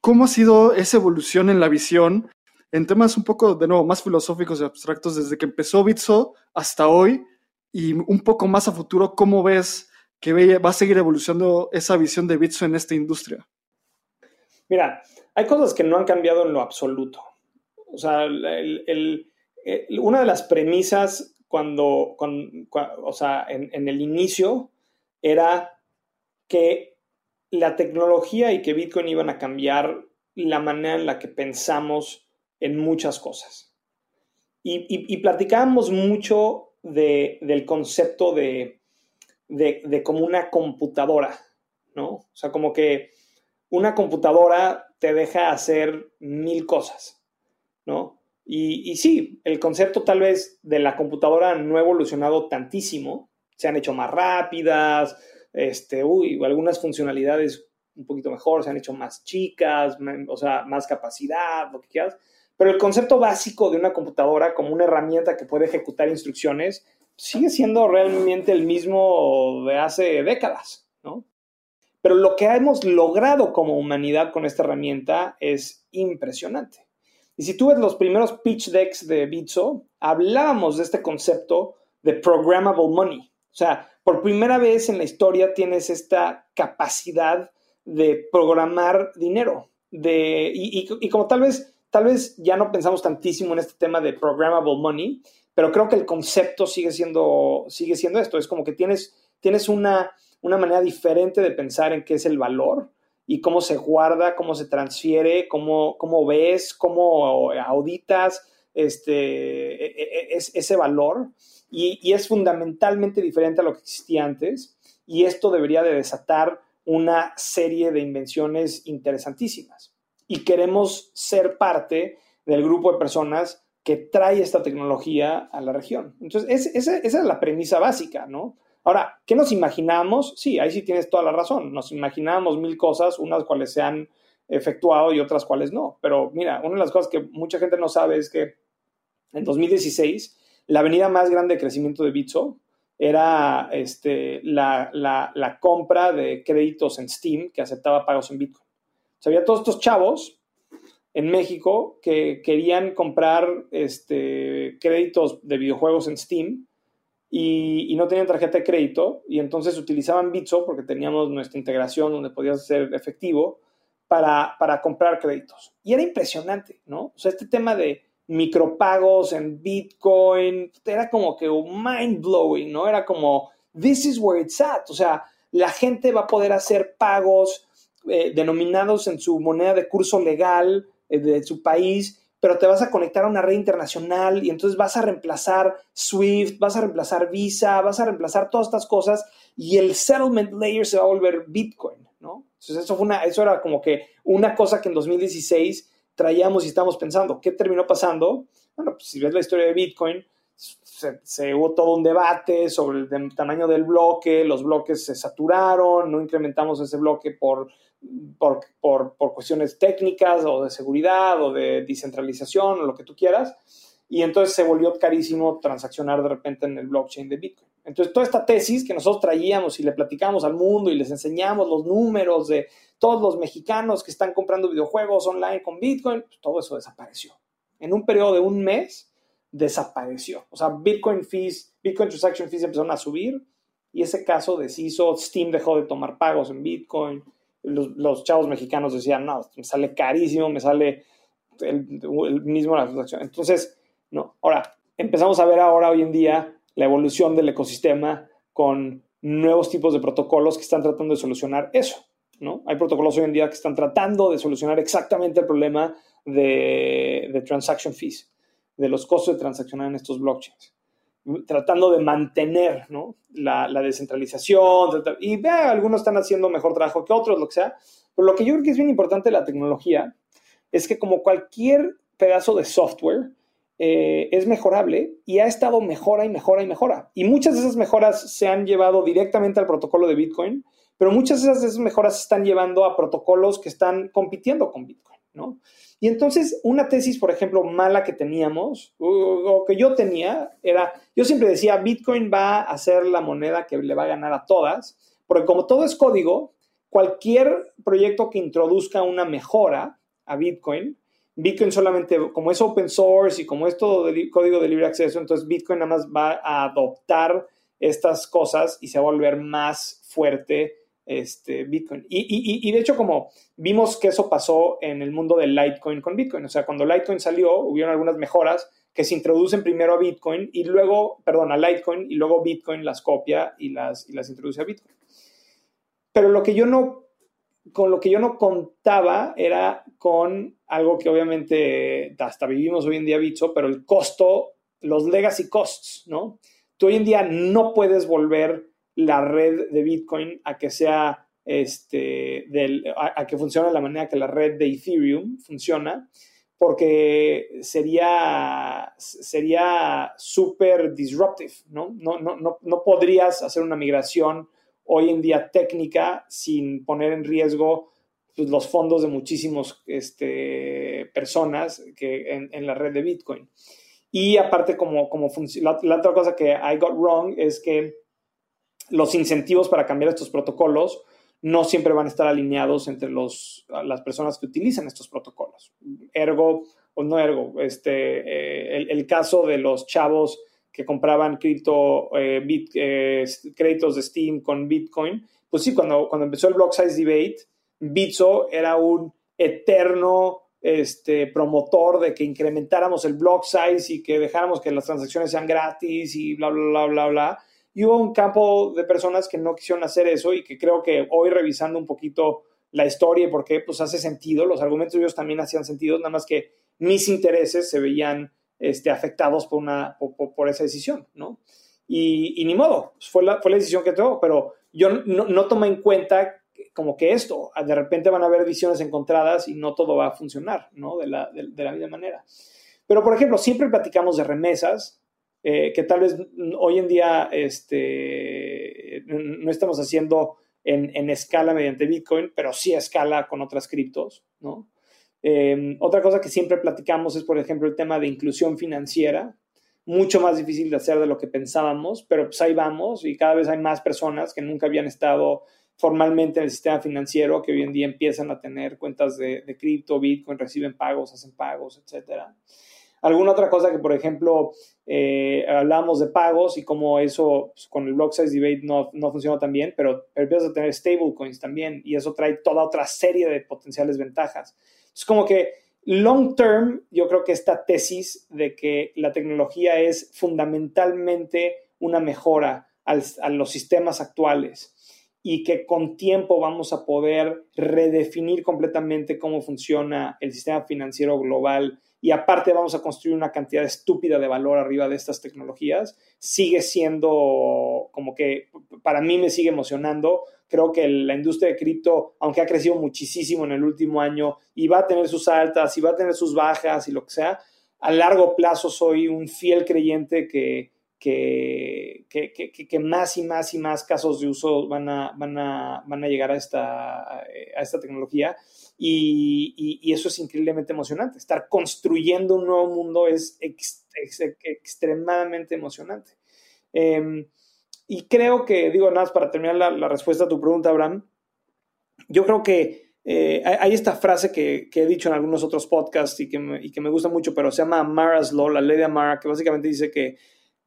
¿Cómo ha sido esa evolución en la visión en temas un poco, de nuevo, más filosóficos y abstractos desde que empezó Bitso hasta hoy y un poco más a futuro, ¿cómo ves que va a seguir evolucionando esa visión de Bitso en esta industria? Mira, hay cosas que no han cambiado en lo absoluto. O sea, una de las premisas cuando, o sea, en, el inicio era que la tecnología y que Bitcoin iban a cambiar la manera en la que pensamos en muchas cosas. Y, platicábamos mucho del concepto de, de, como una computadora, ¿no? O sea, como que una computadora te deja hacer mil cosas, ¿no? Y, sí, el concepto tal vez de la computadora no ha evolucionado tantísimo, se han hecho más rápidas, este, uy, algunas funcionalidades un poquito mejor, se han hecho más chicas, o sea, más capacidad, lo que quieras. Pero el concepto básico de una computadora como una herramienta que puede ejecutar instrucciones sigue siendo realmente el mismo de hace décadas, ¿no? Pero lo que hemos logrado como humanidad con esta herramienta es impresionante. Y si tú ves los primeros pitch decks de Bitso, hablábamos de este concepto de programmable money. O sea, por primera vez en la historia tienes esta capacidad de programar dinero. De, y, como tal vez, tal vez ya no pensamos tantísimo en este tema de programmable money, pero creo que el concepto sigue siendo, sigue siendo esto. Es como que tienes, tienes una, una manera diferente de pensar en qué es el valor y cómo se guarda, cómo se transfiere, cómo, cómo ves, cómo auditas este, e, e, e, ese valor. Y, es fundamentalmente diferente a lo que existía antes. Y esto debería de desatar una serie de invenciones interesantísimas. Y queremos ser parte del grupo de personas que trae esta tecnología a la región. Entonces, esa es la premisa básica, ¿no? Ahora, ¿qué nos imaginamos? Sí, ahí sí tienes toda la razón. Nos imaginamos mil cosas, unas cuales se han efectuado y otras cuales no. Pero mira, una de las cosas que mucha gente no sabe es que en 2016 la avenida más grande de crecimiento de Bitso era este, la, la, compra de créditos en Steam que aceptaba pagos en Bitcoin. Había todos estos chavos en México que querían comprar este, créditos de videojuegos en Steam y, no tenían tarjeta de crédito y entonces utilizaban Bitso porque teníamos nuestra integración donde podías ser efectivo para comprar créditos. Y era impresionante, ¿no? O sea, este tema de micropagos en Bitcoin era como que mind blowing, ¿no? Era como, this is where it's at. O sea, la gente va a poder hacer pagos eh, denominados en su moneda de curso legal eh, de su país pero te vas a conectar a una red internacional y entonces vas a reemplazar Swift, vas a reemplazar Visa, vas a reemplazar todas estas cosas y el settlement layer se va a volver Bitcoin, ¿no? Entonces eso, fue una, eso era como que una cosa que en 2016 traíamos y estábamos pensando. ¿Qué terminó pasando? Bueno, pues si ves la historia de Bitcoin, se, se, hubo todo un debate sobre el tamaño del bloque, los bloques se saturaron, no incrementamos ese bloque por por, por, por, cuestiones técnicas o de seguridad o de descentralización o lo que tú quieras. Y entonces se volvió carísimo transaccionar de repente en el blockchain de Bitcoin. Entonces, toda esta tesis que nosotros traíamos y le platicamos al mundo y les enseñamos los números de todos los mexicanos que están comprando videojuegos online con Bitcoin, pues todo eso desapareció. En un periodo de un mes, desapareció. O sea, Bitcoin fees, Bitcoin transaction fees empezaron a subir y ese caso deshizo, Steam dejó de tomar pagos en Bitcoin, los, chavos mexicanos decían, no, me sale carísimo, me sale el, mismo la transacción. Entonces, no. Ahora, empezamos a ver ahora, hoy en día, la evolución del ecosistema con nuevos tipos de protocolos que están tratando de solucionar eso. ¿no? Hay protocolos hoy en día que están tratando de solucionar exactamente el problema de, de transaction fees, de los costos de transaccionar en estos blockchains tratando de mantener la, descentralización, y vea, algunos están haciendo mejor trabajo que otros, lo que sea, pero lo que yo creo que es bien importante de la tecnología es que como cualquier pedazo de software, eh, es mejorable y ha estado mejora y mejora y mejora. Y muchas de esas mejoras se han llevado directamente al protocolo de Bitcoin, pero muchas de esas mejoras se están llevando a protocolos que están compitiendo con Bitcoin, ¿no? Y entonces, una tesis, por ejemplo, mala que teníamos, o que yo tenía, era, yo siempre decía, Bitcoin va a ser la moneda que le va a ganar a todas, porque como todo es código, cualquier proyecto que introduzca una mejora a Bitcoin, Bitcoin solamente, como es open source y como es todo código de libre acceso, entonces Bitcoin nada más va a adoptar estas cosas y se va a volver más fuerte este, Bitcoin. Y, de hecho, como vimos que eso pasó en el mundo del Litecoin con Bitcoin, o sea, cuando Litecoin salió, hubieron algunas mejoras que se introducen primero a Bitcoin y luego, perdón, a Litecoin y luego Bitcoin las copia y las, y las introduce a Bitcoin. Pero lo que yo no, con lo que yo no contaba era con algo que obviamente hasta vivimos hoy en día Bitso, pero el costo, los legacy costs, ¿no? Tú hoy en día no puedes volver la red de Bitcoin a que sea este, del, a, que funcione de la manera que la red de Ethereum funciona, porque sería sería súper disruptive, ¿no? No, ¿no? no, no, podrías hacer una migración hoy en día técnica sin poner en riesgo pues, los fondos de muchísimas este, personas que, en, la red de Bitcoin. Y aparte, como, como la, la, otra cosa que I got wrong es que los incentivos para cambiar estos protocolos no siempre van a estar alineados entre los, las personas que utilizan estos protocolos. Ergo, o no ergo, este, eh, el, caso de los chavos que compraban cripto, eh, eh, créditos de Steam con Bitcoin, pues sí, cuando, cuando empezó el block size debate, Bitso era un eterno este, promotor de que incrementáramos el block size y que dejáramos que las transacciones sean gratis y bla, bla, bla, bla, bla. Y hubo un campo de personas que no quisieron hacer eso y que creo que hoy revisando un poquito la historia y por qué, pues hace sentido, los argumentos de ellos también hacían sentido, nada más que mis intereses se veían este, afectados por, una, por, esa decisión, ¿no? Y, ni modo, fue la, fue la decisión que tuvo, pero yo no, no tomé en cuenta como que esto, de repente van a haber visiones encontradas y no todo va a funcionar, ¿no? De la, de la misma manera. Pero, por ejemplo, siempre platicamos de remesas, eh, que tal vez hoy en día este, no estamos haciendo en, escala mediante Bitcoin, pero sí a escala con otras criptos, ¿no? Em, otra cosa que siempre platicamos es, por ejemplo, el tema de inclusión financiera, mucho más difícil de hacer de lo que pensábamos, pero pues ahí vamos y cada vez hay más personas que nunca habían estado formalmente en el sistema financiero, que hoy en día empiezan a tener cuentas de, de cripto, Bitcoin, reciben pagos, hacen pagos, etcétera. Alguna otra cosa que, por ejemplo, eh, hablamos de pagos y cómo eso pues, con el block size debate no, no funciona tan bien, pero, pero empiezas a tener stablecoins también y eso trae toda otra serie de potenciales ventajas. Es como que long term, yo creo que esta tesis de que la tecnología es fundamentalmente una mejora a los sistemas actuales y que con tiempo vamos a poder redefinir completamente cómo funciona el sistema financiero global y aparte vamos a construir una cantidad estúpida de valor arriba de estas tecnologías, sigue siendo como que para mí me sigue emocionando. Creo que la industria de cripto, aunque ha crecido muchísimo en el último año y va a tener sus altas y va a tener sus bajas y lo que sea, a largo plazo soy un fiel creyente que, que, que, más y más y más casos de uso van a, van a, van a llegar a esta, a esta tecnología y, eso es increíblemente emocionante. Estar construyendo un nuevo mundo es, extremadamente emocionante. Em, y creo que, digo, nada más para terminar la, respuesta a tu pregunta, Abraham, yo creo que eh, hay esta frase que, he dicho en algunos otros podcasts y que, me, y que me gusta mucho, pero se llama Mara's Law, la ley de Amara, que básicamente dice que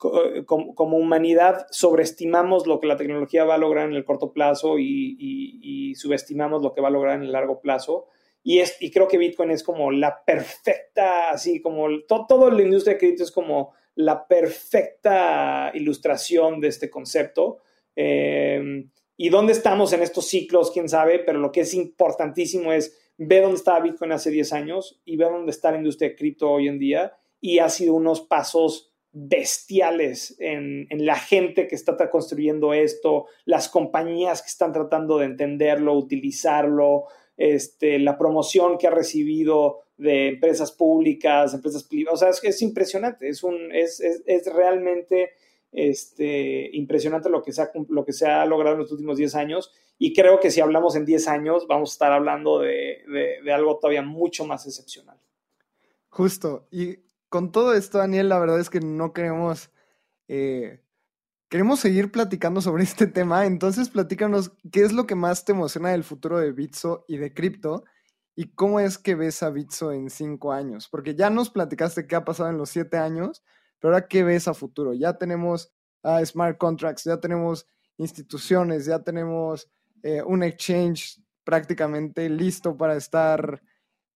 eh, como, humanidad sobreestimamos lo que la tecnología va a lograr en el corto plazo y, subestimamos lo que va a lograr en el largo plazo. Y, es, y creo que Bitcoin es como la perfecta, así como todo, todo la industria de crédito es como la perfecta ilustración de este concepto. Em, y dónde estamos en estos ciclos, quién sabe, pero lo que es importantísimo es ver dónde estaba Bitcoin hace 10 años y ver dónde está la industria de cripto hoy en día. Y ha sido unos pasos bestiales en, la gente que está construyendo esto, las compañías que están tratando de entenderlo, utilizarlo, este, la promoción que ha recibido de empresas públicas, empresas privadas, o sea, es, es impresionante, es, un, es, es, realmente este, impresionante lo que, se ha, lo que se ha logrado en los últimos 10 años y creo que si hablamos en 10 años vamos a estar hablando de, de algo todavía mucho más excepcional. Justo, y con todo esto, Daniel, la verdad es que no queremos, eh, queremos seguir platicando sobre este tema. Entonces, platícanos qué es lo que más te emociona del futuro de Bitso y de cripto y cómo es que ves a Bitso en cinco años. Porque ya nos platicaste qué ha pasado en los siete años, pero ahora qué ves a futuro. Ya tenemos smart contracts, ya tenemos instituciones, ya tenemos eh, un exchange prácticamente listo para estar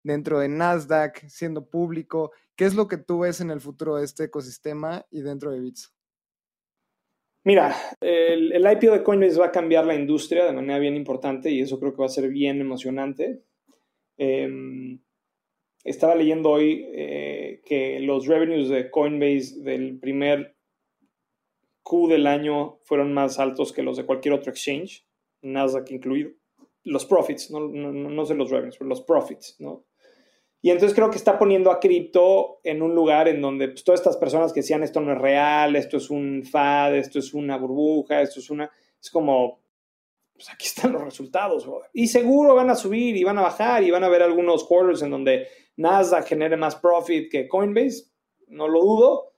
dentro de Nasdaq, siendo público. ¿Qué es lo que tú ves en el futuro de este ecosistema y dentro de Bitso? Mira, el, IPO de Coinbase va a cambiar la industria de manera bien importante y eso creo que va a ser bien emocionante. Em, estaba leyendo hoy eh, que los revenues de Coinbase del primer Q del año fueron más altos que los de cualquier otro exchange, Nasdaq incluido. Los profits, no, no, no sé los revenues, pero los profits, ¿no? Y entonces creo que está poniendo a cripto en un lugar en donde pues, todas estas personas que decían esto no es real, esto es un FAD, esto es una burbuja, esto es una... Es como, pues aquí están los resultados. Y seguro van a subir y van a bajar y van a haber algunos quarters en donde Nasdaq genere más profit que Coinbase, no lo dudo,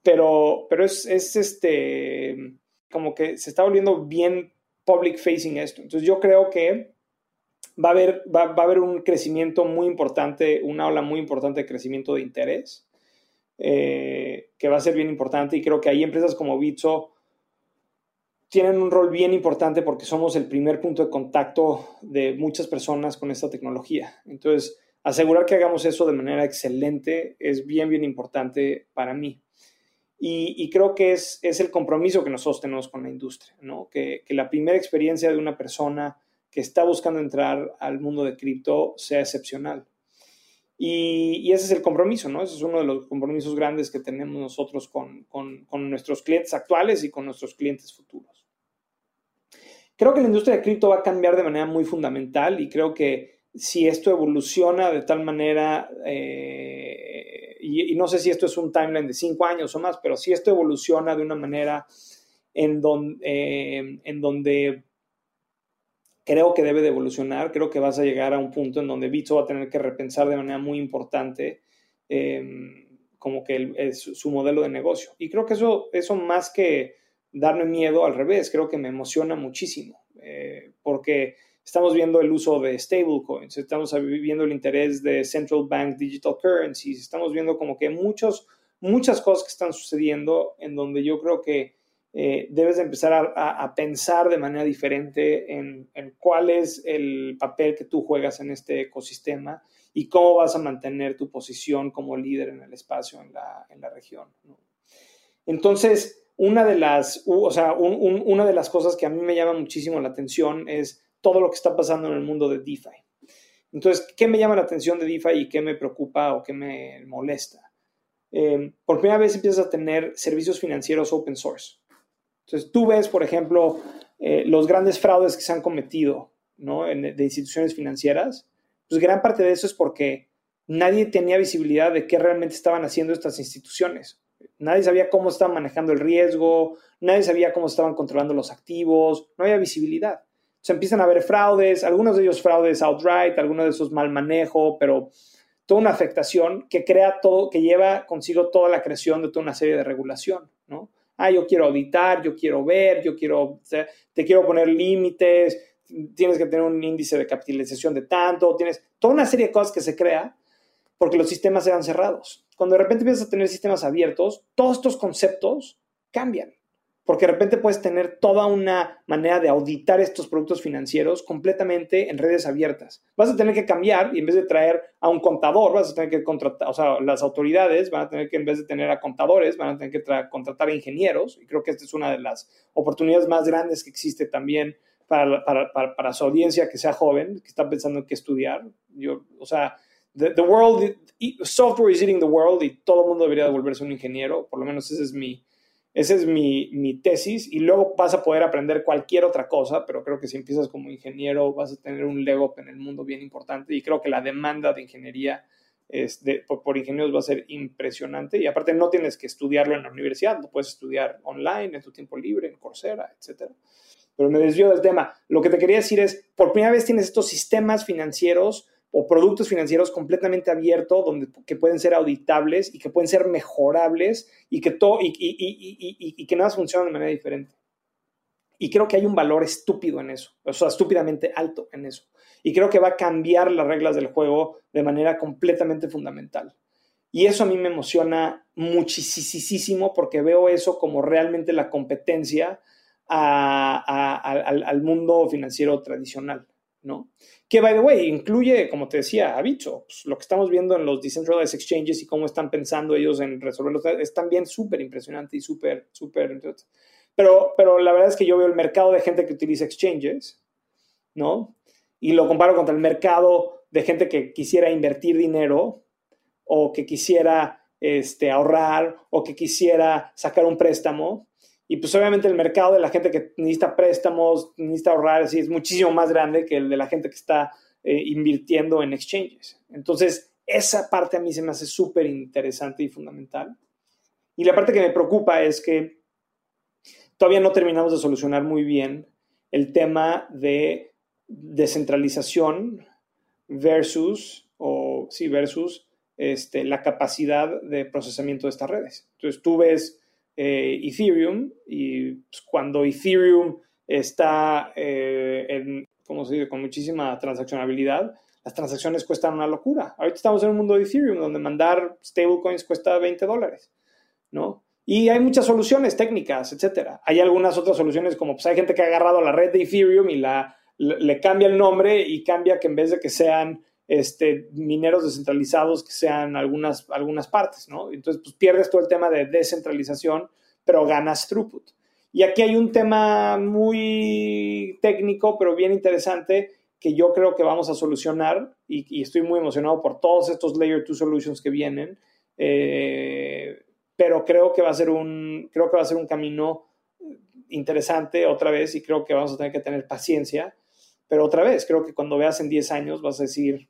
pero, pero es, es este, como que se está volviendo bien public facing esto. Entonces yo creo que va a haber, va, a haber un crecimiento muy importante, una ola muy importante de crecimiento de interés, eh, que va a ser bien importante y creo que ahí empresas como Bitso tienen un rol bien importante porque somos el primer punto de contacto de muchas personas con esta tecnología. Entonces, asegurar que hagamos eso de manera excelente es bien, bien importante para mí. Y, creo que es, es, el compromiso que nosotros tenemos con la industria, ¿no? que, que la primera experiencia de una persona que está buscando entrar al mundo de cripto sea excepcional. Y, ese es el compromiso, ¿no? Ese es uno de los compromisos grandes que tenemos nosotros con, nuestros clientes actuales y con nuestros clientes futuros. Creo que la industria de cripto va a cambiar de manera muy fundamental y creo que si esto evoluciona de tal manera, eh, y, no sé si esto es un timeline de cinco años o más, pero si esto evoluciona de una manera en, eh, en donde creo que debe de evolucionar, creo que vas a llegar a un punto en donde Bitso va a tener que repensar de manera muy importante em, como que su modelo de negocio. Y creo que eso, eso más que darme miedo, al revés, creo que me emociona muchísimo. eh, porque estamos viendo el uso de stablecoins, estamos viendo el interés de central bank digital currencies, estamos viendo como que muchos, muchas cosas que están sucediendo en donde yo creo que eh, debes de empezar a, pensar de manera diferente en, cuál es el papel que tú juegas en este ecosistema y cómo vas a mantener tu posición como líder en el espacio en la, en la región. Entonces, una de, las, o sea, una de las cosas que a mí me llama muchísimo la atención es todo lo que está pasando en el mundo de DeFi. Entonces, ¿qué me llama la atención de DeFi y qué me preocupa o qué me molesta? Eh, por primera vez empiezas a tener servicios financieros open source. Entonces, tú ves, por ejemplo, eh, los grandes fraudes que se han cometido de instituciones financieras, pues gran parte de eso es porque nadie tenía visibilidad de qué realmente estaban haciendo estas instituciones. Nadie sabía cómo estaban manejando el riesgo, nadie sabía cómo estaban controlando los activos, no había visibilidad. Se empiezan a ver fraudes, algunos de ellos fraudes outright, algunos de esos mal manejo, pero toda una afectación que crea todo, que lleva consigo toda la creación de toda una serie de regulación. Ah, yo quiero auditar, yo quiero ver, yo quiero, te quiero poner límites, tienes que tener un índice de capitalización de tanto, tienes toda una serie de cosas que se crea porque los sistemas eran cerrados. Cuando de repente empiezas a tener sistemas abiertos, todos estos conceptos cambian porque de repente puedes tener toda una manera de auditar estos productos financieros completamente en redes abiertas. Vas a tener que cambiar y en vez de traer a un contador, vas a tener que contratar, o sea, las autoridades van a tener que, en vez de tener a contadores, van a tener que contratar a ingenieros. Y creo que esta es una de las oportunidades más grandes que existe también para, su audiencia que sea joven, que está pensando en qué estudiar. Yo, o sea, the, the world, software is eating the world y todo el mundo debería volverse un ingeniero, por lo menos ese es mi esa es mi, tesis y luego vas a poder aprender cualquier otra cosa, pero creo que si empiezas como ingeniero vas a tener un leg en el mundo bien importante y creo que la demanda de ingeniería es por, ingenieros va a ser impresionante y aparte no tienes que estudiarlo en la universidad, lo puedes estudiar online, en tu tiempo libre, en Coursera, etc. Pero me desvío del tema. Lo que te quería decir es, por primera vez tienes estos sistemas financieros o productos financieros completamente abiertos donde, que pueden ser auditables y que pueden ser mejorables y que, todo, y, y, que nada funciona de manera diferente. Y creo que hay un valor estúpido en eso, o sea, estúpidamente alto en eso. Y creo que va a cambiar las reglas del juego de manera completamente fundamental. Y eso a mí me emociona muchísimo porque veo eso como realmente la competencia al mundo financiero tradicional. ¿No? Que, by the way, incluye, como te decía, a Bicho. Pues, lo que estamos viendo en los decentralized exchanges y cómo están pensando ellos en resolverlos es también súper impresionante y súper, súper... Pero, pero la verdad es que yo veo el mercado de gente que utiliza exchanges, ¿no? Y lo comparo contra el mercado de gente que quisiera invertir dinero o que quisiera este, ahorrar o que quisiera sacar un préstamo y pues obviamente el mercado de la gente que necesita préstamos, necesita ahorrar, así, es muchísimo más grande que el de la gente que está eh, invirtiendo en exchanges. Entonces, esa parte a mí se me hace súper interesante y fundamental. Y la parte que me preocupa es que todavía no terminamos de solucionar muy bien el tema de descentralización versus, o sí, versus este, la capacidad de procesamiento de estas redes. Entonces, tú ves eh, Ethereum y pues, cuando Ethereum está eh, en, ¿cómo se dice? con muchísima transaccionabilidad, las transacciones cuestan una locura. Ahorita estamos en un mundo de Ethereum donde mandar stablecoins cuesta 20 dólares, ¿no? Y hay muchas soluciones técnicas, etcétera. Hay algunas otras soluciones como pues hay gente que ha agarrado la red de Ethereum y la, le cambia el nombre y cambia que en vez de que sean este, mineros descentralizados que sean algunas, algunas partes, ¿no? Entonces, pues pierdes todo el tema de descentralización, pero ganas throughput. Y aquí hay un tema muy técnico, pero bien interesante, que yo creo que vamos a solucionar y, estoy muy emocionado por todos estos Layer 2 Solutions que vienen, eh, pero creo que, va a ser un, creo que va a ser un camino interesante otra vez y creo que vamos a tener que tener paciencia, pero otra vez, creo que cuando veas en 10 años vas a decir,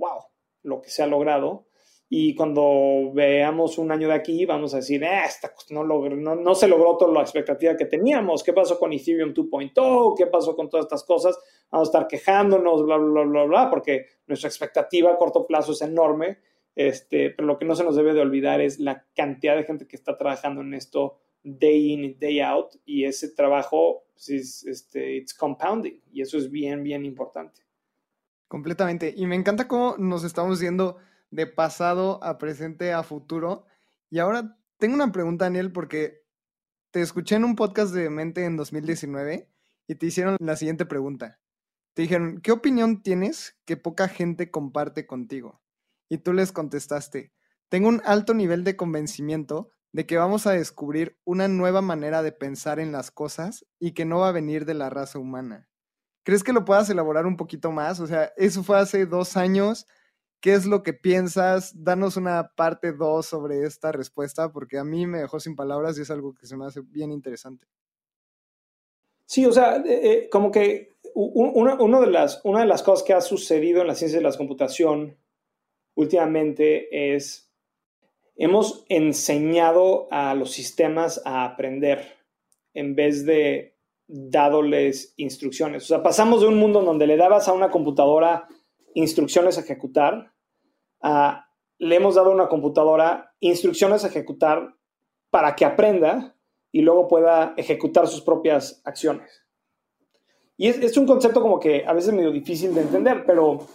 wow, lo que se ha logrado. Y cuando veamos un año de aquí, vamos a decir, eh, no, no, se logró toda la expectativa que teníamos. ¿Qué pasó con Ethereum 2.0? ¿Qué pasó con todas estas cosas? Vamos a estar quejándonos, bla, bla, bla, bla, porque nuestra expectativa a corto plazo es enorme. Este, pero lo que no se nos debe de olvidar es la cantidad de gente que está trabajando en esto day in day out y ese trabajo pues, es este, it's compounding y eso es bien, bien importante. Completamente. Y me encanta cómo nos estamos yendo de pasado a presente a futuro. Y ahora tengo una pregunta, Daniel, porque te escuché en un podcast de Mente en 2019 y te hicieron la siguiente pregunta. Te dijeron, ¿qué opinión tienes que poca gente comparte contigo? Y tú les contestaste, tengo un alto nivel de convencimiento de que vamos a descubrir una nueva manera de pensar en las cosas y que no va a venir de la raza humana. ¿Crees que lo puedas elaborar un poquito más? O sea, eso fue hace dos años. ¿Qué es lo que piensas? Danos una parte dos sobre esta respuesta, porque a mí me dejó sin palabras y es algo que se me hace bien interesante. Sí, o sea, eh, eh, como que una, de las, una de las cosas que ha sucedido en la ciencia de la computación últimamente es hemos enseñado a los sistemas a aprender en vez de dándoles instrucciones. O sea, pasamos de un mundo donde le dabas a una computadora instrucciones a ejecutar a le hemos dado a una computadora instrucciones a ejecutar para que aprenda y luego pueda ejecutar sus propias acciones. Y es, es un concepto como que a veces medio difícil de entender, pero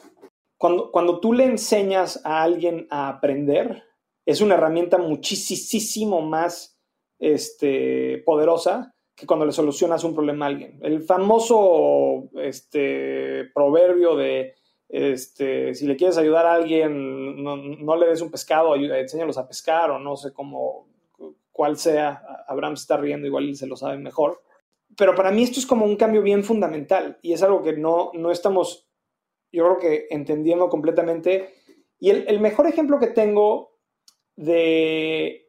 cuando, cuando tú le enseñas a alguien a aprender, es una herramienta muchísimo más este, poderosa que cuando le solucionas un problema a alguien. El famoso este, proverbio de este, si le quieres ayudar a alguien, no, le des un pescado, enséñalos a pescar o no sé cómo, cuál sea. Abraham se está riendo, igual se lo sabe mejor. Pero para mí esto es como un cambio bien fundamental y es algo que no, no estamos, yo creo que entendiendo completamente. Y el, el mejor ejemplo que tengo de,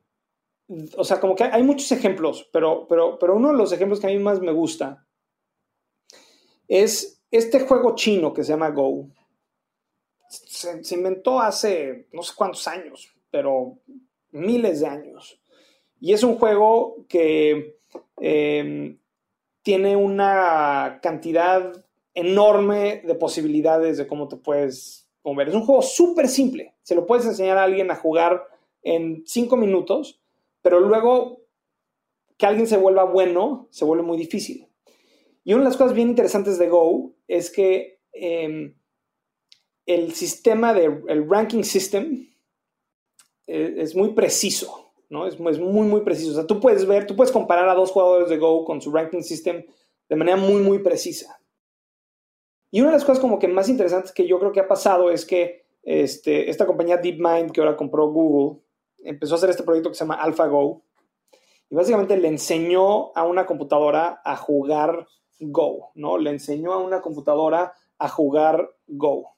o sea, como que hay muchos ejemplos, pero, pero, pero uno de los ejemplos que a mí más me gusta es este juego chino que se llama Go. Se, inventó hace no sé cuántos años, pero miles de años. Y es un juego que em, tiene una cantidad enorme de posibilidades de cómo te puedes mover. Es un juego súper simple. Se lo puedes enseñar a alguien a jugar en cinco minutos, pero luego que alguien se vuelva bueno se vuelve muy difícil. Y una de las cosas bien interesantes de Go es que em, el sistema de, el ranking system eh, es muy preciso, ¿no? Es, es, muy, muy preciso. O sea, tú puedes ver, tú puedes comparar a dos jugadores de Go con su ranking system de manera muy, muy precisa. Y una de las cosas como que más interesantes que yo creo que ha pasado es que este, esta compañía DeepMind que ahora compró Google, empezó a hacer este proyecto que se llama AlphaGo y básicamente le enseñó a una computadora a jugar Go, ¿no? Le enseñó a una computadora a jugar Go.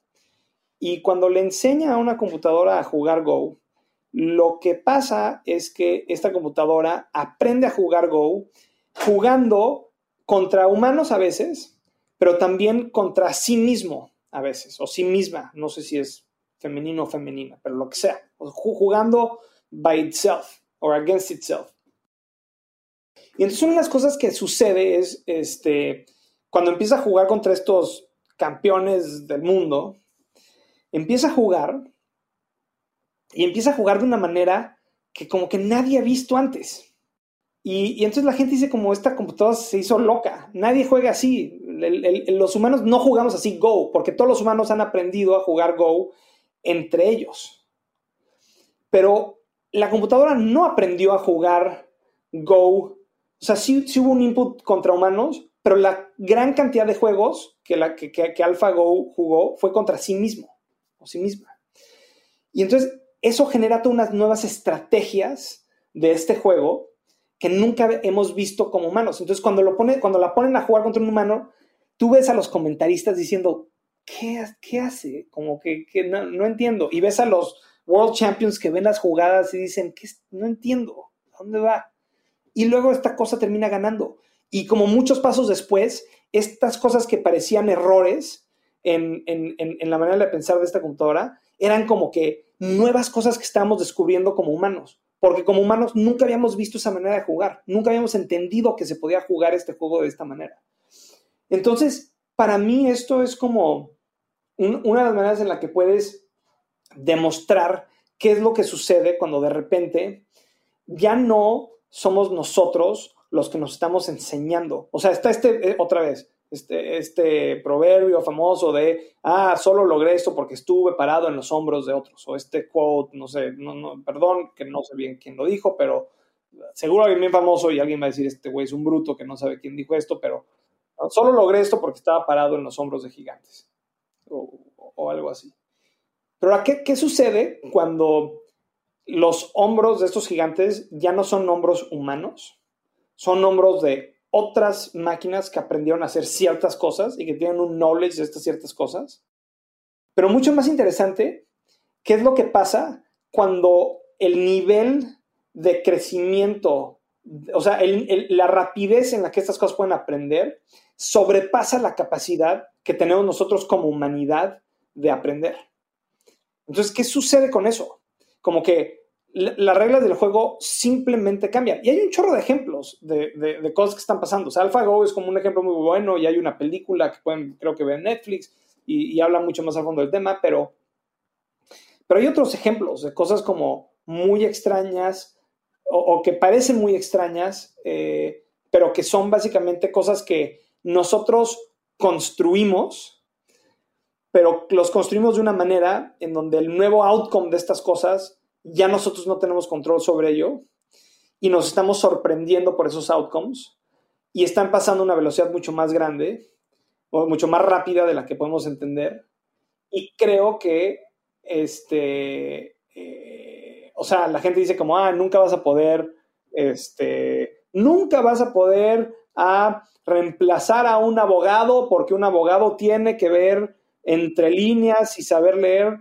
Y cuando le enseña a una computadora a jugar Go, lo que pasa es que esta computadora aprende a jugar Go jugando contra humanos a veces, pero también contra sí mismo a veces, o sí misma, no sé si es femenino o femenina, pero lo que sea, jugando by itself or against itself. Y entonces una de las cosas que sucede es, este, cuando empieza a jugar contra estos campeones del mundo, empieza a jugar y empieza a jugar de una manera que como que nadie ha visto antes. Y, entonces la gente dice como esta computadora se hizo loca, nadie juega así, los humanos no jugamos así Go, porque todos los humanos han aprendido a jugar Go entre ellos. Pero la computadora no aprendió a jugar Go. O sea, sí, hubo un input contra humanos, pero la gran cantidad de juegos que, la, que, AlphaGo jugó fue contra sí mismo o sí misma. Y entonces eso genera todas unas nuevas estrategias de este juego que nunca hemos visto como humanos. Entonces cuando, lo pone, cuando la ponen a jugar contra un humano, tú ves a los comentaristas diciendo, ¿qué, qué hace? Como que, no, no entiendo. Y ves a los World Champions que ven las jugadas y dicen, que no entiendo, dónde va? Y luego esta cosa termina ganando. Y como muchos pasos después, estas cosas que parecían errores en, la manera de pensar de esta computadora eran como que nuevas cosas que estábamos descubriendo como humanos. Porque como humanos nunca habíamos visto esa manera de jugar, nunca habíamos entendido que se podía jugar este juego de esta manera. Entonces, para mí esto es como una de las maneras en la que puedes demostrar qué es lo que sucede cuando de repente ya no somos nosotros los que nos estamos enseñando. O sea, está este, eh, otra vez, este, este proverbio famoso de, ah, solo logré esto porque estuve parado en los hombros de otros. O este quote, no sé, no, no, perdón, que no sé bien quién lo dijo, pero seguro alguien bien famoso y alguien va a decir, este güey es un bruto que no sabe quién dijo esto, pero solo logré esto porque estaba parado en los hombros de gigantes. O, o algo así. Pero ¿qué, ¿qué sucede cuando los hombros de estos gigantes ya no son hombros humanos? Son hombros de otras máquinas que aprendieron a hacer ciertas cosas y que tienen un knowledge de estas ciertas cosas. Pero mucho más interesante, ¿qué es lo que pasa cuando el nivel de crecimiento, o sea, la rapidez en la que estas cosas pueden aprender, sobrepasa la capacidad que tenemos nosotros como humanidad de aprender? Entonces, ¿qué sucede con eso? Como que las reglas del juego simplemente cambian. Y hay un chorro de ejemplos de, cosas que están pasando. O sea, AlphaGo es como un ejemplo muy bueno y hay una película que pueden, creo que ver en Netflix y, habla mucho más a fondo del tema, pero, pero hay otros ejemplos de cosas como muy extrañas o, que parecen muy extrañas, eh, pero que son básicamente cosas que nosotros construimos pero los construimos de una manera en donde el nuevo outcome de estas cosas ya nosotros no tenemos control sobre ello y nos estamos sorprendiendo por esos outcomes y están pasando a una velocidad mucho más grande o mucho más rápida de la que podemos entender. Y creo que este eh, o sea la gente dice como ah nunca vas a poder este nunca vas a poder a ah, reemplazar a un abogado porque un abogado tiene que ver entre líneas y saber leer.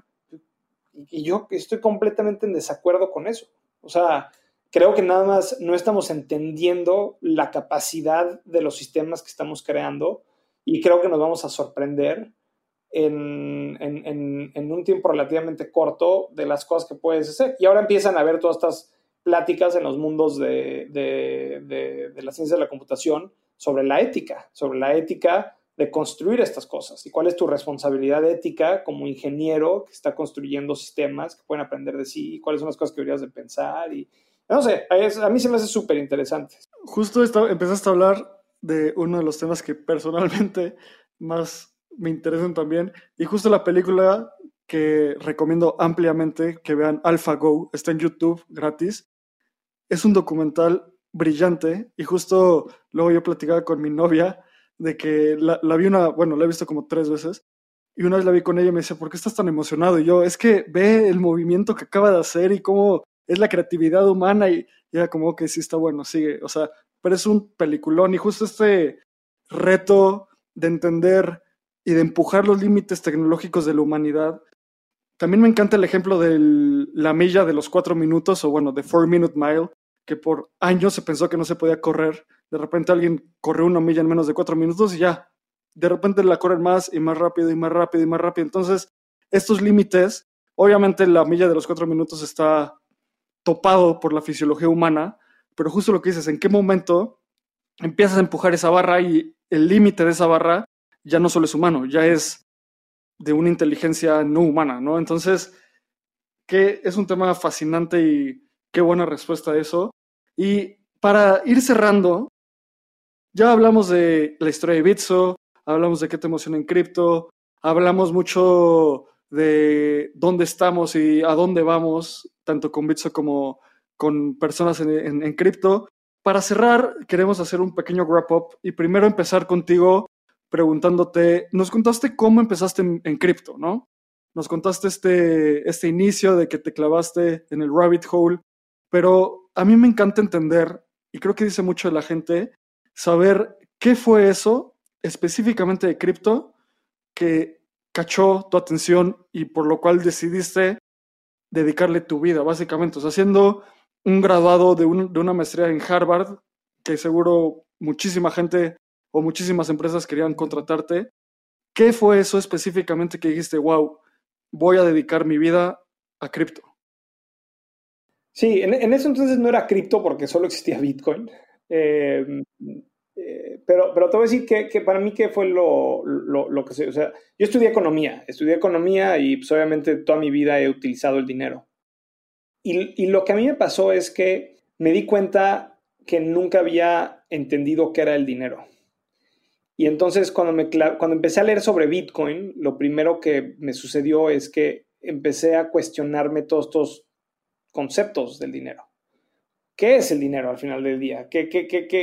Y yo estoy completamente en desacuerdo con eso. O sea, creo que nada más no estamos entendiendo la capacidad de los sistemas que estamos creando y creo que nos vamos a sorprender en, un tiempo relativamente corto de las cosas que puedes hacer. Y ahora empiezan a ver todas estas pláticas en los mundos de, de la ciencia de la computación sobre la ética, sobre la ética de construir estas cosas y cuál es tu responsabilidad ética como ingeniero que está construyendo sistemas que pueden aprender de sí y cuáles son las cosas que deberías de pensar y no sé, a mí se me hace súper interesante. Justo empezaste a hablar de uno de los temas que personalmente más me interesan también y justo la película que recomiendo ampliamente que vean AlphaGo, está en YouTube gratis. Es un documental brillante y justo luego yo platicaba con mi novia de que la, vi una, bueno, la he visto como tres veces, y una vez la vi con ella y me decía, ¿por qué estás tan emocionado? Y yo, es que ve el movimiento que acaba de hacer y cómo es la creatividad humana, y ya como que sí está bueno, sigue, o sea, pero es un peliculón, y justo este reto de entender y de empujar los límites tecnológicos de la humanidad. También me encanta el ejemplo de la milla de los cuatro minutos, o bueno, de Four Minute Mile, que por años se pensó que no se podía correr. De repente alguien corrió una milla en menos de cuatro minutos y ya. De repente la corren más y más rápido y más rápido y más rápido. Entonces, estos límites, obviamente la milla de los cuatro minutos está topado por la fisiología humana, pero justo lo que dices, ¿en qué momento empiezas a empujar esa barra y el límite de esa barra ya no solo es humano, ya es de una inteligencia no humana, ¿no? Entonces, que es un tema fascinante y qué buena respuesta a eso. Y para ir cerrando, ya hablamos de la historia de Bitso, hablamos de qué te emociona en cripto, hablamos mucho de dónde estamos y a dónde vamos, tanto con Bitso como con personas en, cripto. Para cerrar, queremos hacer un pequeño wrap-up y primero empezar contigo preguntándote, nos contaste cómo empezaste en, cripto, ¿no? Nos contaste este, este inicio de que te clavaste en el rabbit hole, pero a mí me encanta entender, y creo que dice mucho de la gente, saber qué fue eso específicamente de cripto que cachó tu atención y por lo cual decidiste dedicarle tu vida, básicamente. O sea, siendo un graduado de, una maestría en Harvard, que seguro muchísima gente o muchísimas empresas querían contratarte. ¿Qué fue eso específicamente que dijiste, wow, voy a dedicar mi vida a cripto? Sí, en, en ese entonces no era cripto porque solo existía Bitcoin. Em, eh, pero, pero te voy a decir que, que para mí que fue lo, lo, que sé. O sea, yo estudié economía, estudié economía y pues, obviamente toda mi vida he utilizado el dinero. Y, y, lo que a mí me pasó es que me di cuenta que nunca había entendido qué era el dinero. Y entonces cuando, me, cuando empecé a leer sobre Bitcoin, lo primero que me sucedió es que empecé a cuestionarme todos estos conceptos del dinero. ¿Qué es el dinero al final del día? ¿Qué,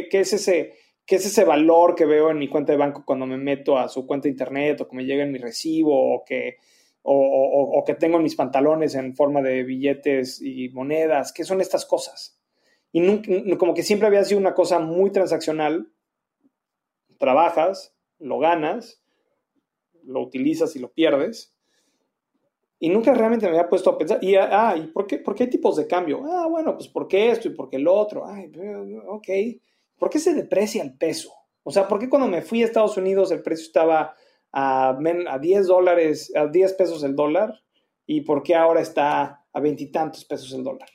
es ese, ¿Qué es ese valor que veo en mi cuenta de banco cuando me meto a su cuenta de internet o que me llega en mi recibo o que, o, que tengo en mis pantalones en forma de billetes y monedas? ¿Qué son estas cosas? Y como que siempre había sido una cosa muy transaccional. Trabajas, lo ganas, lo utilizas y lo pierdes. Y nunca realmente me había puesto a pensar, y, ah, ¿y por qué, por qué hay tipos de cambio? Ah, bueno, pues porque esto y porque el otro. Ay, ok. ¿por qué se deprecia el peso? O sea, ¿por qué cuando me fui a Estados Unidos el precio estaba a, a 10 dólares, a 10 pesos el dólar? ¿Y por qué ahora está a veintitantos pesos el dólar?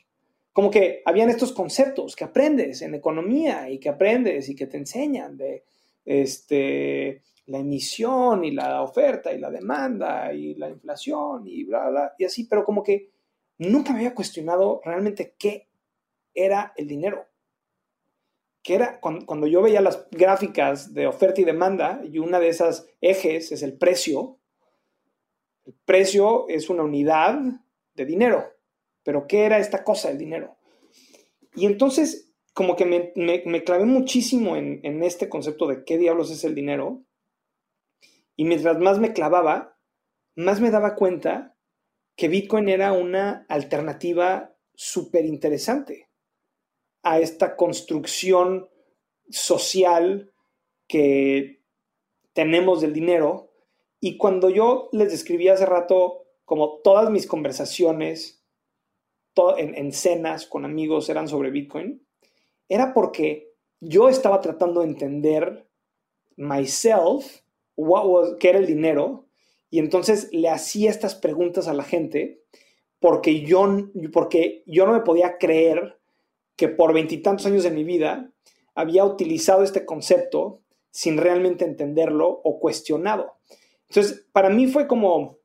Como que habían estos conceptos que aprendes en economía y que aprendes y que te enseñan de este, la emisión y la oferta y la demanda y la inflación y bla, bla, y así, pero como que nunca me había cuestionado realmente qué era el dinero que era cuando, yo veía las gráficas de oferta y demanda, y una de esas ejes es el precio. El precio es una unidad de dinero. Pero ¿qué era esta cosa, el dinero? Y entonces, como que me, clavé muchísimo en, en, este concepto de qué diablos es el dinero. Y mientras más me clavaba, más me daba cuenta que Bitcoin era una alternativa súper interesante a esta construcción social que tenemos del dinero. Y cuando yo les describí hace rato, como todas mis conversaciones en, en cenas con amigos eran sobre Bitcoin, era porque yo estaba tratando de entender myself, what was, qué era el dinero, y entonces le hacía estas preguntas a la gente porque yo, porque yo no me podía creer que por veintitantos años de mi vida había utilizado este concepto sin realmente entenderlo o cuestionado. Entonces, para mí fue como,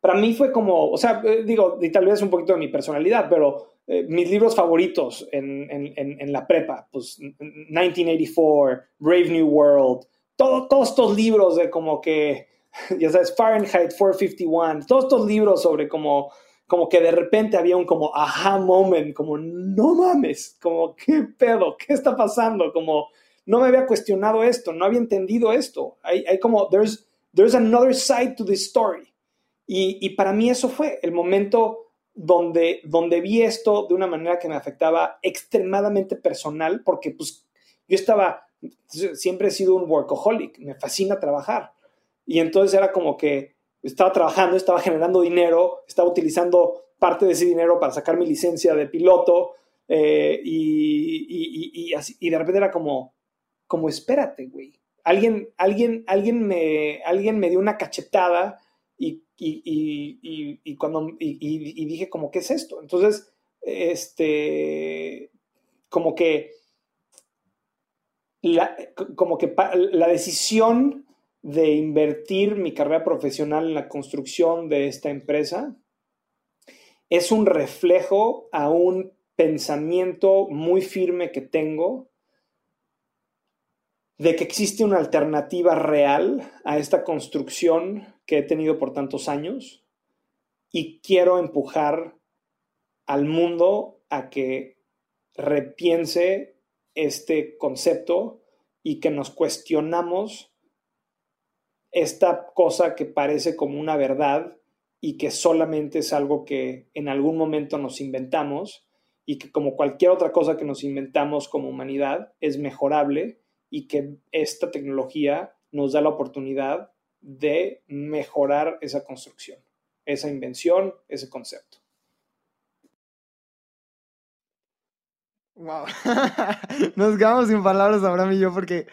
para mí fue como, o sea, eh, digo, y tal vez un poquito de mi personalidad, pero eh, mis libros favoritos en, en, la prepa, pues 1984, Brave New World, todo, todos estos libros de como que, ya sabes, Fahrenheit 451, todos estos libros sobre como como que de repente había un como aha moment, como no mames, como qué pedo, qué está pasando, como no me había cuestionado esto, no había entendido esto. Hay, hay como, there's, there's another side to this story. Y, y, para mí eso fue el momento donde, donde vi esto de una manera que me afectaba extremadamente personal, porque pues yo estaba, siempre he sido un workaholic, me fascina trabajar. Y entonces era como que estaba trabajando, estaba generando dinero, estaba utilizando parte de ese dinero para sacar mi licencia de piloto eh, y, así, y de repente era como, como espérate, güey. Alguien, alguien, alguien, me, alguien me dio una cachetada y, cuando, y, dije como, ¿qué es esto? Entonces, este, como que la, como que la decisión de invertir mi carrera profesional en la construcción de esta empresa es un reflejo a un pensamiento muy firme que tengo de que existe una alternativa real a esta construcción que he tenido por tantos años y quiero empujar al mundo a que repiense este concepto y que nos cuestionamos esta cosa que parece como una verdad y que solamente es algo que en algún momento nos inventamos y que como cualquier otra cosa que nos inventamos como humanidad es mejorable y que esta tecnología nos da la oportunidad de mejorar esa construcción, esa invención, ese concepto. Wow. Nos quedamos sin palabras ahora y yo porque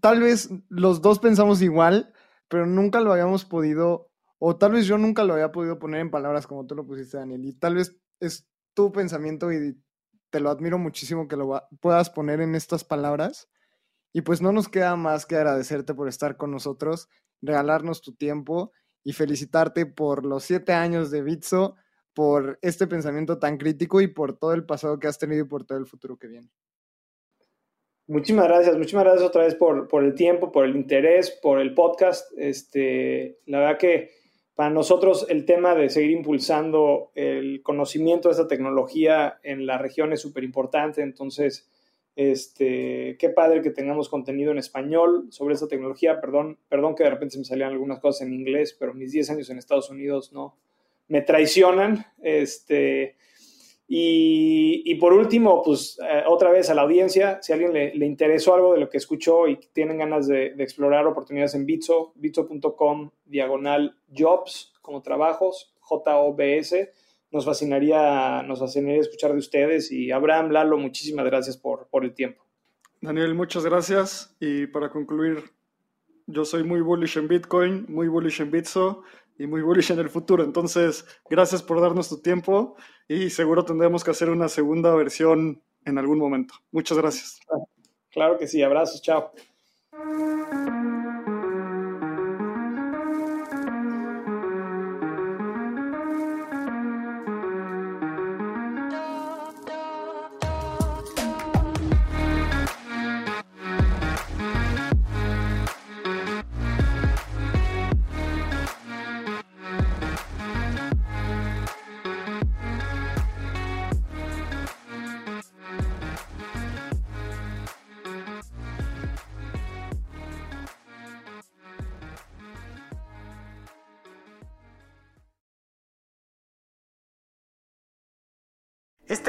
tal vez los dos pensamos igual, pero nunca lo habíamos podido, o tal vez yo nunca lo había podido poner en palabras como tú lo pusiste, Daniel. Y tal vez es tu pensamiento y te lo admiro muchísimo que lo puedas poner en estas palabras. Y pues no nos queda más que agradecerte por estar con nosotros, regalarnos tu tiempo y felicitarte por los siete años de Bitso, por este pensamiento tan crítico y por todo el pasado que has tenido y por todo el futuro que viene. Muchísimas gracias, muchísimas gracias otra vez por, el tiempo, por el interés, por el podcast. Este, la verdad que para nosotros el tema de seguir impulsando el conocimiento de esta tecnología en la región es súper importante, entonces este, qué padre que tengamos contenido en español sobre esta tecnología. Perdón, perdón que de repente se me salían algunas cosas en inglés, pero mis 10 años en Estados Unidos no me traicionan. Este, y, por último, pues eh, otra vez a la audiencia, si a alguien le, interesó algo de lo que escuchó y tienen ganas de, explorar oportunidades en Bitso, bitso.com diagonal jobs como trabajos, J-O-B-S nos fascinaría, nos fascinaría escuchar de ustedes. Y Abraham, Lalo, muchísimas gracias por, por el tiempo. Daniel, muchas gracias. Y para concluir, yo soy muy bullish en Bitcoin, muy bullish en Bitso y muy bullish en el futuro. Entonces, gracias por darnos tu tiempo y seguro tendremos que hacer una segunda versión en algún momento. Muchas gracias. Claro que sí, abrazos, chao.